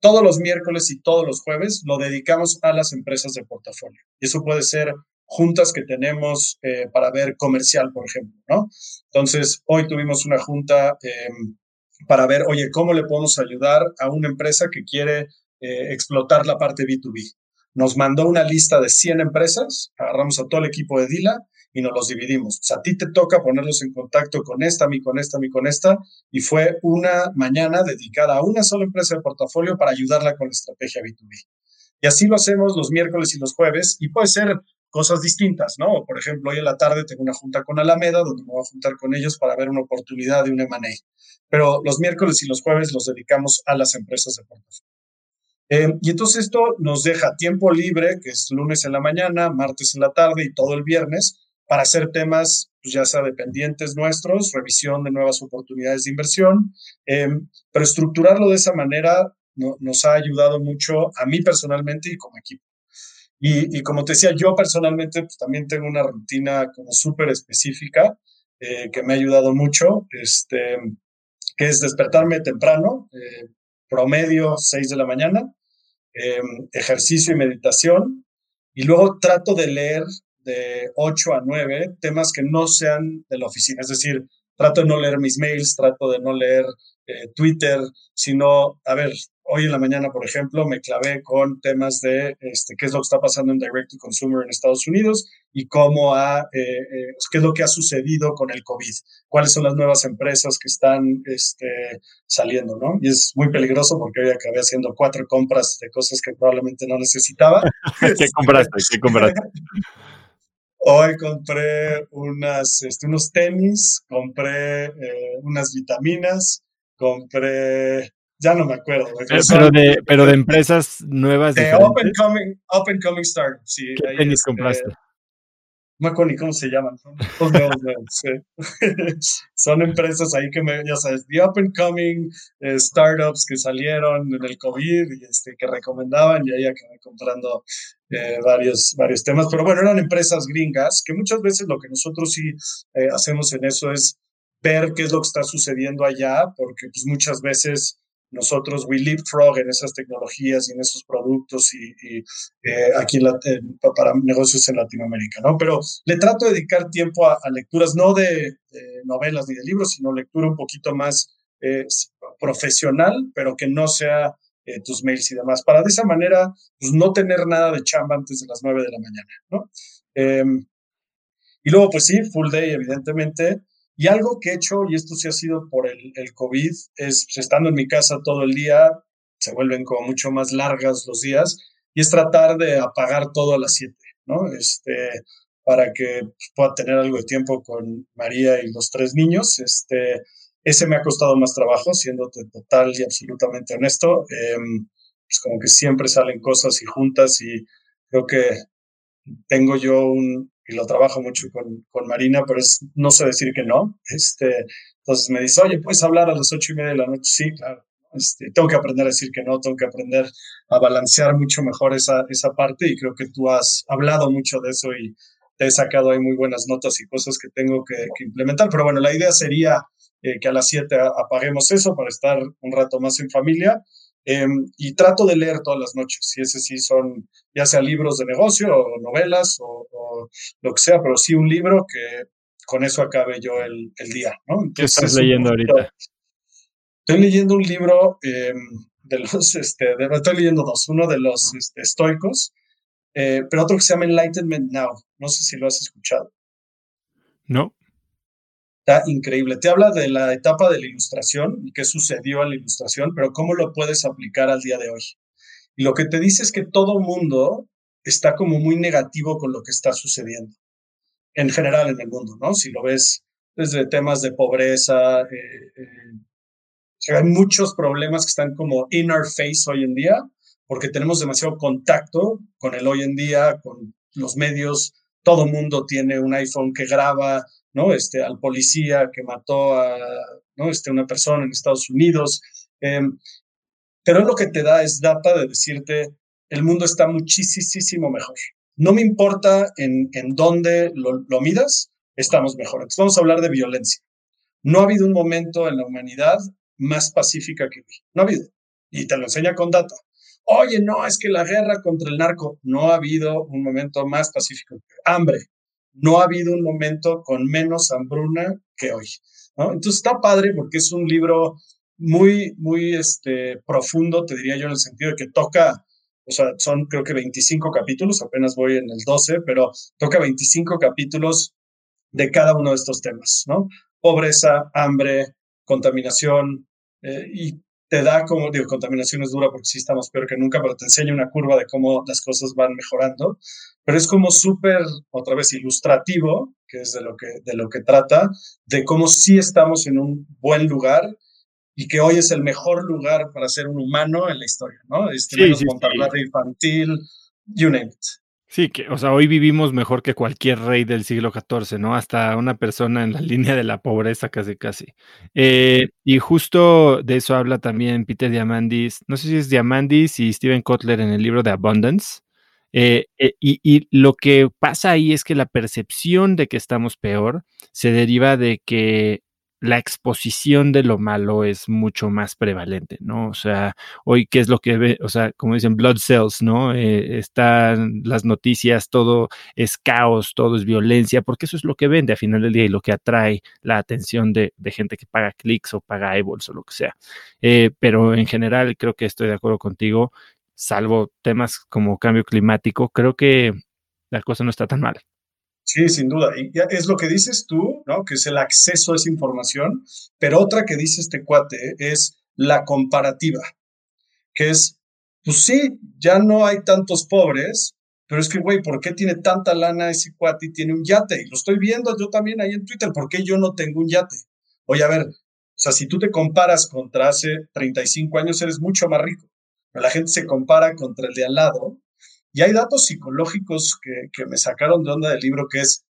Todos los miércoles y todos los jueves lo dedicamos a las empresas de portafolio. Y eso puede ser juntas que tenemos eh, para ver comercial, por ejemplo, ¿no? Entonces, hoy tuvimos una junta em, para ver, oye, ¿cómo le podemos ayudar a una empresa que quiere eh, explotar la parte B2B? Nos mandó una lista de 100 empresas, agarramos a todo el equipo de Dila y nos los dividimos. O sea, a ti te toca ponerlos en contacto con esta, a mí con esta, a mí con esta, y fue una mañana dedicada a una sola empresa de portafolio para ayudarla con la estrategia B2B. Y así lo hacemos los miércoles y los jueves, y puede ser cosas distintas, ¿no? Por ejemplo, hoy en la tarde tengo una junta con Alameda, donde me voy a juntar con ellos para ver una oportunidad de un M&A. Pero los miércoles y los jueves los dedicamos a las empresas de portafolio. Eh, y entonces esto nos deja tiempo libre, que es lunes en la mañana, martes en la tarde y todo el viernes, para hacer temas, pues ya sea dependientes nuestros, revisión de nuevas oportunidades de inversión, eh, pero estructurarlo de esa manera nos ha ayudado mucho a mí personalmente y como equipo. Y, como te decía, yo personalmente pues, también tengo una rutina como súper específica eh, que me ha ayudado mucho, este, que es despertarme temprano, promedio 6 de la mañana, em, ejercicio y meditación, y luego trato de leer de 8 a 9 temas que no sean de la oficina. Es decir, trato de no leer mis mails, trato de no leer eh, Twitter, sino, a ver, hoy en la mañana, por ejemplo, me clavé con temas de este, qué es lo que está pasando en Direct to Consumer en Estados Unidos y cómo ha, eh, eh, qué es lo que ha sucedido con el COVID, cuáles son las nuevas empresas que están este, saliendo, ¿no? Y es muy peligroso porque hoy acabé haciendo cuatro compras de cosas que probablemente no necesitaba. ¿Qué compraste? ¿Qué compraste? Hoy compré unas, este, unos tenis, compré eh, unas vitaminas, compré, ya no me acuerdo. Pero, de, pero de empresas nuevas. De open coming, open coming startups, sí. ¿Qué tenis este, compraste? No me cómo se llaman. Son, empresas ahí que me, ya sabes, the up and coming eh, startups que salieron en el COVID y este, que recomendaban y ahí acabé comprando eh, varios, varios temas. Pero bueno, eran empresas gringas que muchas veces lo que nosotros sí eh, hacemos en eso es ver qué es lo que está sucediendo allá, porque pues muchas veces nosotros we leapfrog en esas tecnologías y en esos productos y, eh, aquí para negocios en Latinoamérica, ¿no? Pero le trato de dedicar tiempo a, lecturas, no de, novelas ni de libros, sino lectura un poquito más eh, profesional, pero que no sea eh, tus mails y demás, para de esa manera, pues no tener nada de chamba antes de las 9 de la mañana, ¿no? Em, y luego, pues sí, full day, evidentemente, y algo que he hecho, y esto sí ha sido por el, COVID, es pues, estando en mi casa todo el día, se vuelven como mucho más largas los días, y es tratar de apagar todo a las 7, ¿no? Este, para que pues, pueda tener algo de tiempo con María y los tres niños. Este, ese me ha costado más trabajo, siendo total y absolutamente honesto. Eh, pues como que siempre salen cosas y juntas y creo que tengo yo un, y lo trabajo mucho con, con Marina, pero es, no sé decir que no. Este, entonces me dice, oye, ¿puedes hablar a las ocho y media de la noche? Sí, claro. Este, tengo que aprender a decir que no, tengo que aprender a balancear mucho mejor esa, esa parte y creo que tú has hablado mucho de eso y te he sacado ahí muy buenas notas y cosas que tengo que, implementar. Pero bueno, la idea sería eh, que a las siete apaguemos eso para estar un rato más en familia Em, y trato de leer todas las noches, y ese sí son, ya sea libros de negocio o novelas o, lo que sea, pero sí un libro que con eso acabe yo el, el día, ¿no? ¿Qué estás leyendo ahorita? Estoy leyendo un libro em, de los, este, estoy leyendo dos, uno de los este, estoicos, eh, pero otro que se llama Enlightenment Now, no sé si lo has escuchado. No. Está increíble. Te habla de la etapa de la ilustración y qué sucedió en la ilustración, pero cómo lo puedes aplicar al día de hoy. Y lo que te dice es que todo mundo está como muy negativo con lo que está sucediendo en general en el mundo, ¿no? Si lo ves desde temas de pobreza, eh, eh, hay muchos problemas que están como in our face hoy en día, porque tenemos demasiado contacto con el hoy en día, con los medios, todo mundo tiene un iPhone que graba, ¿no? Este, al policía que mató a, ¿no? Este, una persona en Estados Unidos. Em, pero lo que te da es data de decirte, el mundo está muchísimo mejor. No me importa en, en dónde lo, lo midas, estamos mejor. Entonces vamos a hablar de violencia. No ha habido un momento en la humanidad más pacífica que hoy. No ha habido. Y te lo enseña con data. Oye, no, es que la guerra contra el narco, no ha habido un momento más pacífico. Hambre, no ha habido un momento con menos hambruna que hoy. ¿no? Entonces está padre porque es un libro muy, muy este, profundo, te diría yo, en el sentido de que toca, o sea, son creo que 25 capítulos, apenas voy en el 12, pero toca 25 capítulos de cada uno de estos temas. Pobreza, hambre, contaminación, eh, y te da como, digo, contaminación es dura porque sí estamos peor que nunca, pero te enseña una curva de cómo las cosas van mejorando. Pero es como súper, otra vez, ilustrativo, que es de lo que, de lo que trata, de cómo sí estamos en un buen lugar y que hoy es el mejor lugar para ser un humano en la historia, ¿no? Este, menos infantil, you name it. Sí, que, o sea, hoy vivimos mejor que cualquier rey del siglo XIV, ¿no? Hasta una persona en la línea de la pobreza, casi, casi. Eh, y justo de eso habla también Peter Diamandis, no sé si es Diamandis y Steven Kotler en el libro de Abundance. Eh, eh, y, y, lo que pasa ahí es que la percepción de que estamos peor se deriva de que la exposición de lo malo es mucho más prevalente, ¿no? O sea, hoy qué es lo que ve, o sea, como dicen, blood cells, ¿no? Eh, están las noticias, todo es caos, todo es violencia, porque eso es lo que vende a final del día y lo que atrae la atención de, gente que paga clics o paga eyeballs o lo que sea. Eh, pero en general creo que estoy de acuerdo contigo, salvo temas como cambio climático, creo que la cosa no está tan mal. Sí, sin duda. Es lo que dices tú, ¿no? Que es el acceso a esa información, pero otra que dice este cuate es la comparativa, que es, pues sí, ya no hay tantos pobres, pero es que, güey, ¿por qué tiene tanta lana ese cuate y tiene un yate? Y lo estoy viendo yo también ahí en Twitter, ¿por qué yo no tengo un yate? Oye, a ver, o sea, si tú te comparas contra hace 35 años, eres mucho más rico. Pero la gente se compara contra el de al lado y hay datos psicológicos que, me sacaron de onda del libro, que es,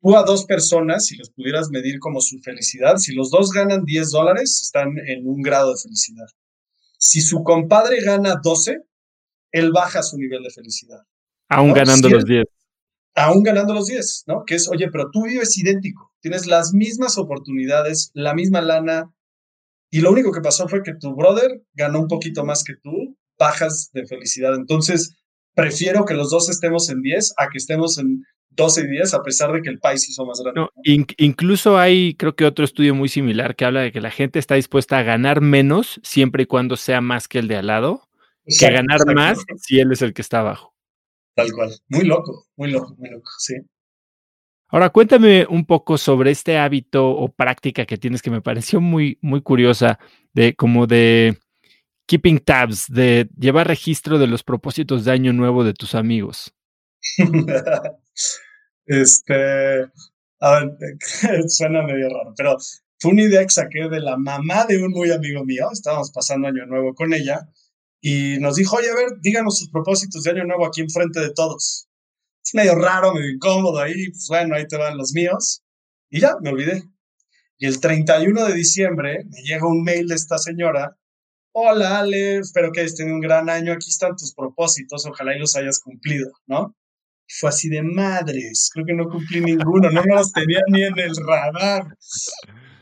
tú a dos personas, si les pudieras medir como su felicidad, si los dos ganan 10 dólares, están en un grado de felicidad. Si su compadre gana 12, él baja su nivel de felicidad. Aún ganando los 10. Aún ganando los 10, ¿no? Que es, oye, pero tú vives idéntico, tienes las mismas oportunidades, la misma lana, y lo único que pasó fue que tu brother ganó un poquito más que tú, bajas de felicidad. Entonces, prefiero que los dos estemos en 10 a que estemos en 12 y 10, a pesar de que el país hizo más grande. incluso hay, creo que otro estudio muy similar que habla de que la gente está dispuesta a ganar menos siempre y cuando sea más que el de al lado, que a ganar más si él es el que está abajo. Tal cual. Muy loco, muy loco, muy loco, sí. Ahora, cuéntame un poco sobre este hábito o práctica que tienes que me pareció muy, muy curiosa, de como de keeping tabs, de llevar registro de los propósitos de año nuevo de tus amigos? este, a ver, suena medio raro, pero fue una idea que saqué de la mamá de un muy amigo mío. Estábamos pasando año nuevo con ella y nos dijo, oye, a ver, díganos sus propósitos de año nuevo aquí enfrente de todos. Es medio raro, medio incómodo ahí, pues bueno, ahí te van los míos. Y ya, me olvidé. Y el 31 de diciembre me llega un mail de esta señora hola Ale, espero que hayas tenido un gran año, aquí están tus propósitos, ojalá y los hayas cumplido, ¿no? Fue así de madres, creo que no cumplí ninguno, no me los tenía ni en el radar.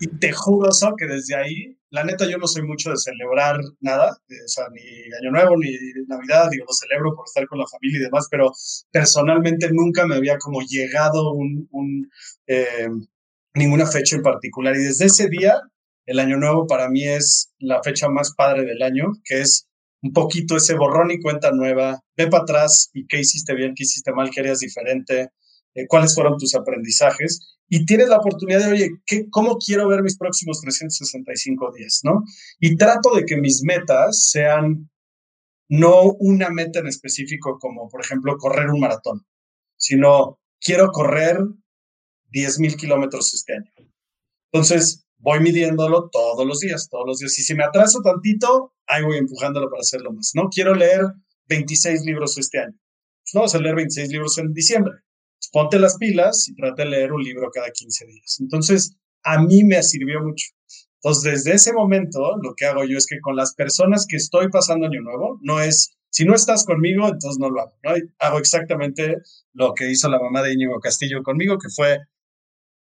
Y te juro, que desde ahí, la neta, yo no soy mucho de celebrar nada, sea, ni Año Nuevo, ni Navidad, digo, lo celebro por estar con la familia y demás, pero personalmente nunca me había como llegado eh, ninguna fecha en particular. Y desde ese día el año nuevo para mí es la fecha más padre del año, que es un poquito ese borrón y cuenta nueva, ve para atrás y qué hiciste bien, qué hiciste mal, qué harías diferente, eh, cuáles fueron tus aprendizajes y tienes la oportunidad de, oye, ¿qué, ¿cómo quiero ver mis próximos 365 días? ¿no? Y trato de que mis metas sean no una meta en específico como, por ejemplo, correr un maratón, sino quiero correr 10 mil kilómetros este año. Entonces, voy midiéndolo todos los días, todos los días. Y si me atraso tantito, ahí voy empujándolo para hacerlo más. No quiero leer 26 libros este año. Pues no vas a leer 26 libros en diciembre. Pues ponte las pilas y trate de leer un libro cada 15 días. Entonces, a mí me sirvió mucho. Entonces, desde ese momento, lo que hago yo es que con las personas que estoy pasando año nuevo, no es, si no estás conmigo, entonces no lo hago. ¿no? Hago exactamente lo que hizo la mamá de Íñigo Castillo conmigo, que fue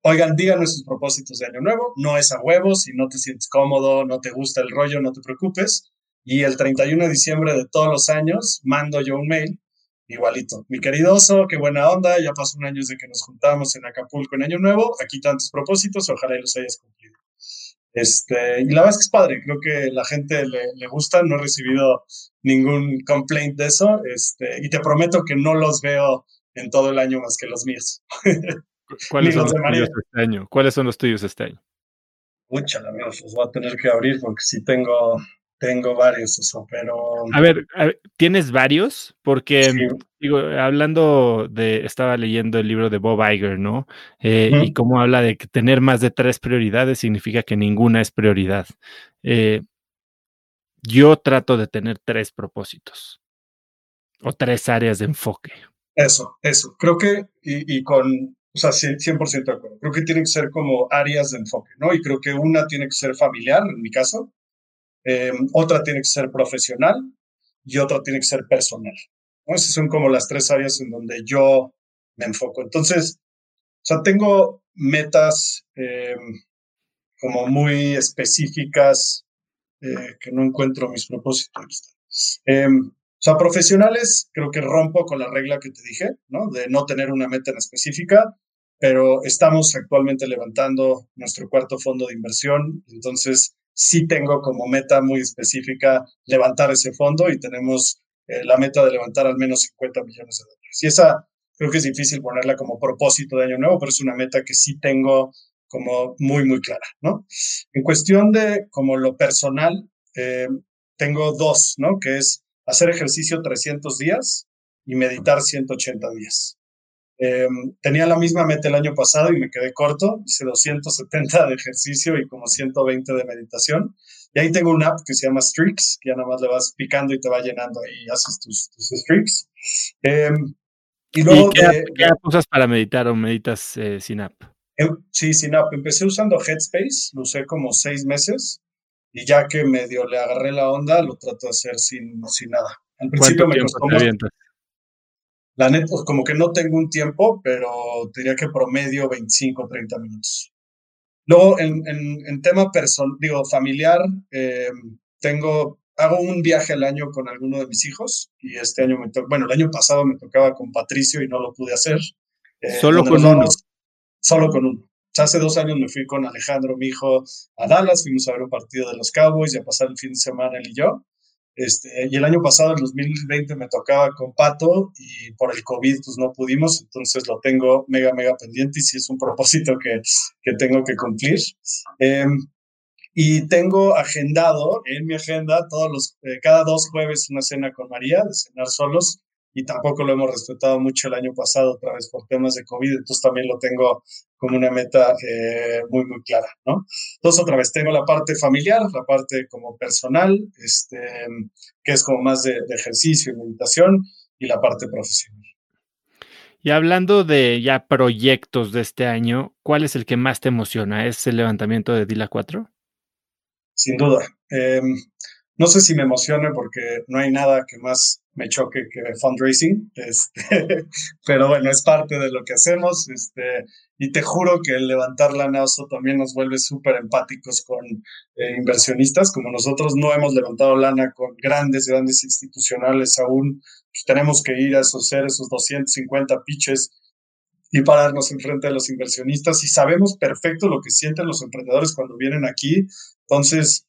Oigan, díganos sus propósitos de año nuevo. No es a huevo, si no te sientes cómodo, no te gusta el rollo, no te preocupes. Y el 31 de diciembre de todos los años mando yo un mail igualito. Mi querido oso, qué buena onda, ya pasó un año desde que nos juntamos en Acapulco en Año Nuevo, aquí tantos propósitos, ojalá y los hayas cumplido. Este, y la verdad es que es padre, creo que la gente le, le, gusta, no he recibido ningún complaint de eso, este, y te prometo que no los veo en todo el año más que los míos. ¿Cuáles son los, tuyos este año? ¿Cuáles son los tuyos este año? Mucha, amigos, los voy a tener que abrir porque sí tengo, tengo varios, eso, pero... A ver, ¿tienes varios? Porque, digo, hablando de, estaba leyendo el libro de Bob Iger, ¿no? Eh, y cómo habla de que tener más de tres prioridades significa que ninguna es prioridad. Eh, yo trato de tener tres propósitos o tres áreas de enfoque. Eso, eso. Creo que, y, y con o sea, 100% de acuerdo. Creo que tienen que ser como áreas de enfoque, ¿no? Y creo que una tiene que ser familiar, en mi caso, em, otra tiene que ser profesional y otra tiene que ser personal. ¿no? Esas son como las tres áreas en donde yo me enfoco. Entonces, o sea, tengo metas, em, como muy específicas eh, que no encuentro mis propósitos. O sea, profesionales, creo que rompo con la regla que te dije, ¿no? De no tener una meta en específica, pero estamos actualmente levantando nuestro cuarto fondo de inversión, entonces sí tengo como meta muy específica levantar ese fondo y tenemos eh, la meta de levantar al menos 50 millones de dólares. Y esa creo que es difícil ponerla como propósito de año nuevo, pero es una meta que sí tengo como muy, muy clara, ¿no? En cuestión de como lo personal, eh, tengo dos, ¿no? Que es hacer ejercicio 300 días y meditar 180 días. Eh, tenía la misma meta el año pasado y me quedé corto, hice 270 de ejercicio y como 120 de meditación. Y ahí tengo una app que se llama Streaks, que ya nada más le vas picando y te va llenando y haces tus, streaks. Eh, y luego... qué, usas para meditar o meditas eh, sin app? Em, sí, sin app. Empecé usando Headspace, lo usé como seis meses y ya que medio le agarré la onda, lo trato de hacer sin, sin nada. Al principio me costó La neta, pues como que no tengo un tiempo, pero diría que promedio 25 o 30 minutos. Luego, en, en, tema personal, digo, familiar, em, tengo, hago un viaje al año con alguno de mis hijos y este año me tocó, bueno, el año pasado me tocaba con Patricio y no lo pude hacer. Eh, Solo con uno solo con uno. Hace dos años me fui con Alejandro, mi hijo, a Dallas, fuimos a ver un partido de los Cowboys y a pasar el fin de semana él y yo. Este, y el año pasado, en 2020, me tocaba con Pato y por el COVID pues no pudimos, entonces lo tengo mega, mega pendiente y sí es un propósito que, que tengo que cumplir. Em, y tengo agendado en mi agenda todos los, eh, cada dos jueves una cena con María, de cenar solos, y tampoco lo hemos respetado mucho el año pasado otra vez por temas de COVID, entonces también lo tengo como una meta eh, muy, muy clara, ¿no? Entonces otra vez tengo la parte familiar, la parte como personal, este, que es como más de, ejercicio y meditación, y la parte profesional. Y hablando de ya proyectos de este año, ¿cuál es el que más te emociona? ¿Es el levantamiento de Dila 4? Sin duda. Em, no sé si me emocione porque no hay nada que más me choque que fundraising, este, pero bueno, es parte de lo que hacemos, este, y te juro que el levantar la NAOSO también nos vuelve súper empáticos con eh, inversionistas, como nosotros no hemos levantado lana con grandes, grandes institucionales aún, pues tenemos que ir a esos ser esos 250 pitches y pararnos enfrente de los inversionistas y sabemos perfecto lo que sienten los emprendedores cuando vienen aquí, entonces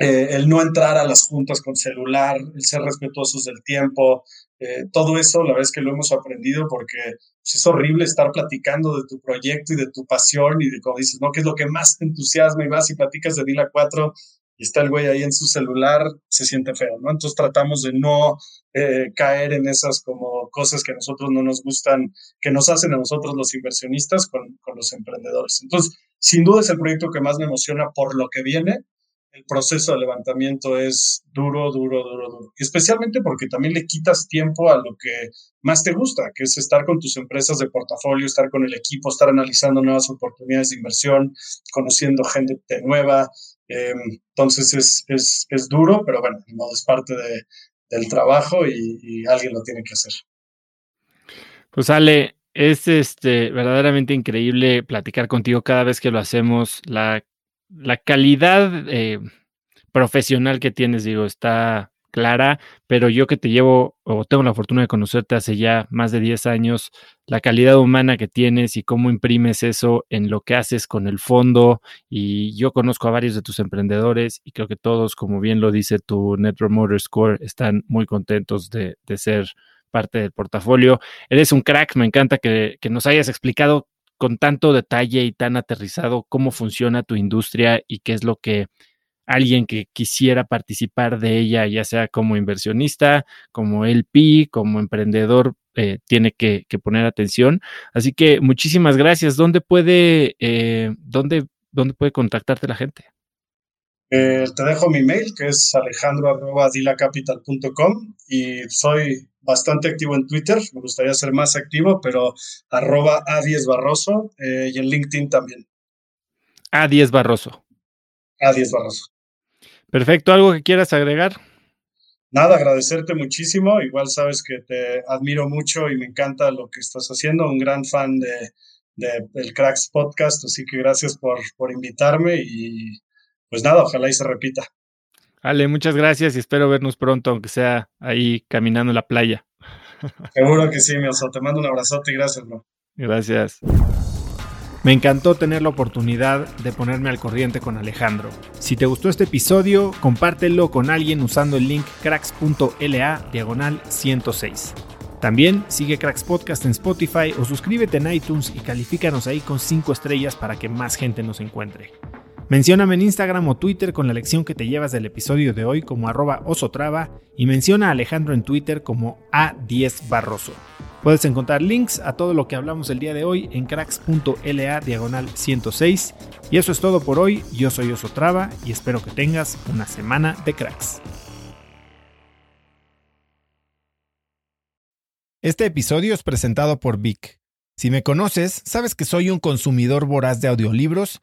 eh, el no entrar a las juntas con celular, el ser respetuosos del tiempo, eh, todo eso la verdad es que lo hemos aprendido porque pues, es horrible estar platicando de tu proyecto y de tu pasión y de como dices, ¿no? ¿Qué es lo que más te entusiasma y vas y platicas de Dila 4 y está el güey ahí en su celular, se siente feo, ¿no? Entonces tratamos de no eh, caer en esas como cosas que a nosotros no nos gustan, que nos hacen a nosotros los inversionistas con, con los emprendedores. Entonces, sin duda es el proyecto que más me emociona por lo que viene el proceso de levantamiento es duro, duro, duro, duro. Y especialmente porque también le quitas tiempo a lo que más te gusta, que es estar con tus empresas de portafolio, estar con el equipo, estar analizando nuevas oportunidades de inversión, conociendo gente nueva. Em, entonces es, es, es, duro, pero bueno, no es parte de, del trabajo y, y, alguien lo tiene que hacer. Pues Ale, es este verdaderamente increíble platicar contigo cada vez que lo hacemos. La la calidad eh, profesional que tienes, digo, está clara, pero yo que te llevo o tengo la fortuna de conocerte hace ya más de 10 años, la calidad humana que tienes y cómo imprimes eso en lo que haces con el fondo. Y yo conozco a varios de tus emprendedores y creo que todos, como bien lo dice tu Net Promoter Score, están muy contentos de, ser parte del portafolio. Eres un crack, me encanta que, que nos hayas explicado con tanto detalle y tan aterrizado cómo funciona tu industria y qué es lo que alguien que quisiera participar de ella, ya sea como inversionista, como LP, como emprendedor, eh, tiene que, poner atención. Así que muchísimas gracias. ¿Dónde puede, eh, dónde, dónde puede contactarte la gente? Eh, te dejo mi mail, que es alejandro.dilacapital.com y soy bastante activo en Twitter, me gustaría ser más activo, pero arroba A10 Barroso eh, y en LinkedIn también. A10 Barroso. A10 Barroso. Perfecto, ¿algo que quieras agregar? Nada, agradecerte muchísimo. Igual sabes que te admiro mucho y me encanta lo que estás haciendo. Un gran fan de, del Cracks Podcast, así que gracias por, por invitarme y pues nada, ojalá y se repita. Ale, muchas gracias y espero vernos pronto, aunque sea ahí caminando en la playa. Seguro que sí, mi oso. Te mando un abrazote y gracias, bro. Gracias. Me encantó tener la oportunidad de ponerme al corriente con Alejandro. Si te gustó este episodio, compártelo con alguien usando el link cracks.la diagonal 106. También sigue Cracks Podcast en Spotify o suscríbete en iTunes y califícanos ahí con 5 estrellas para que más gente nos encuentre. Mencióname en Instagram o Twitter con la lección que te llevas del episodio de hoy como arroba osotrava y menciona a Alejandro en Twitter como A10 Barroso. Puedes encontrar links a todo lo que hablamos el día de hoy en cracks.la diagonal 106. Y eso es todo por hoy. Yo soy Osotrava y espero que tengas una semana de cracks. Este episodio es presentado por Vic. Si me conoces, sabes que soy un consumidor voraz de audiolibros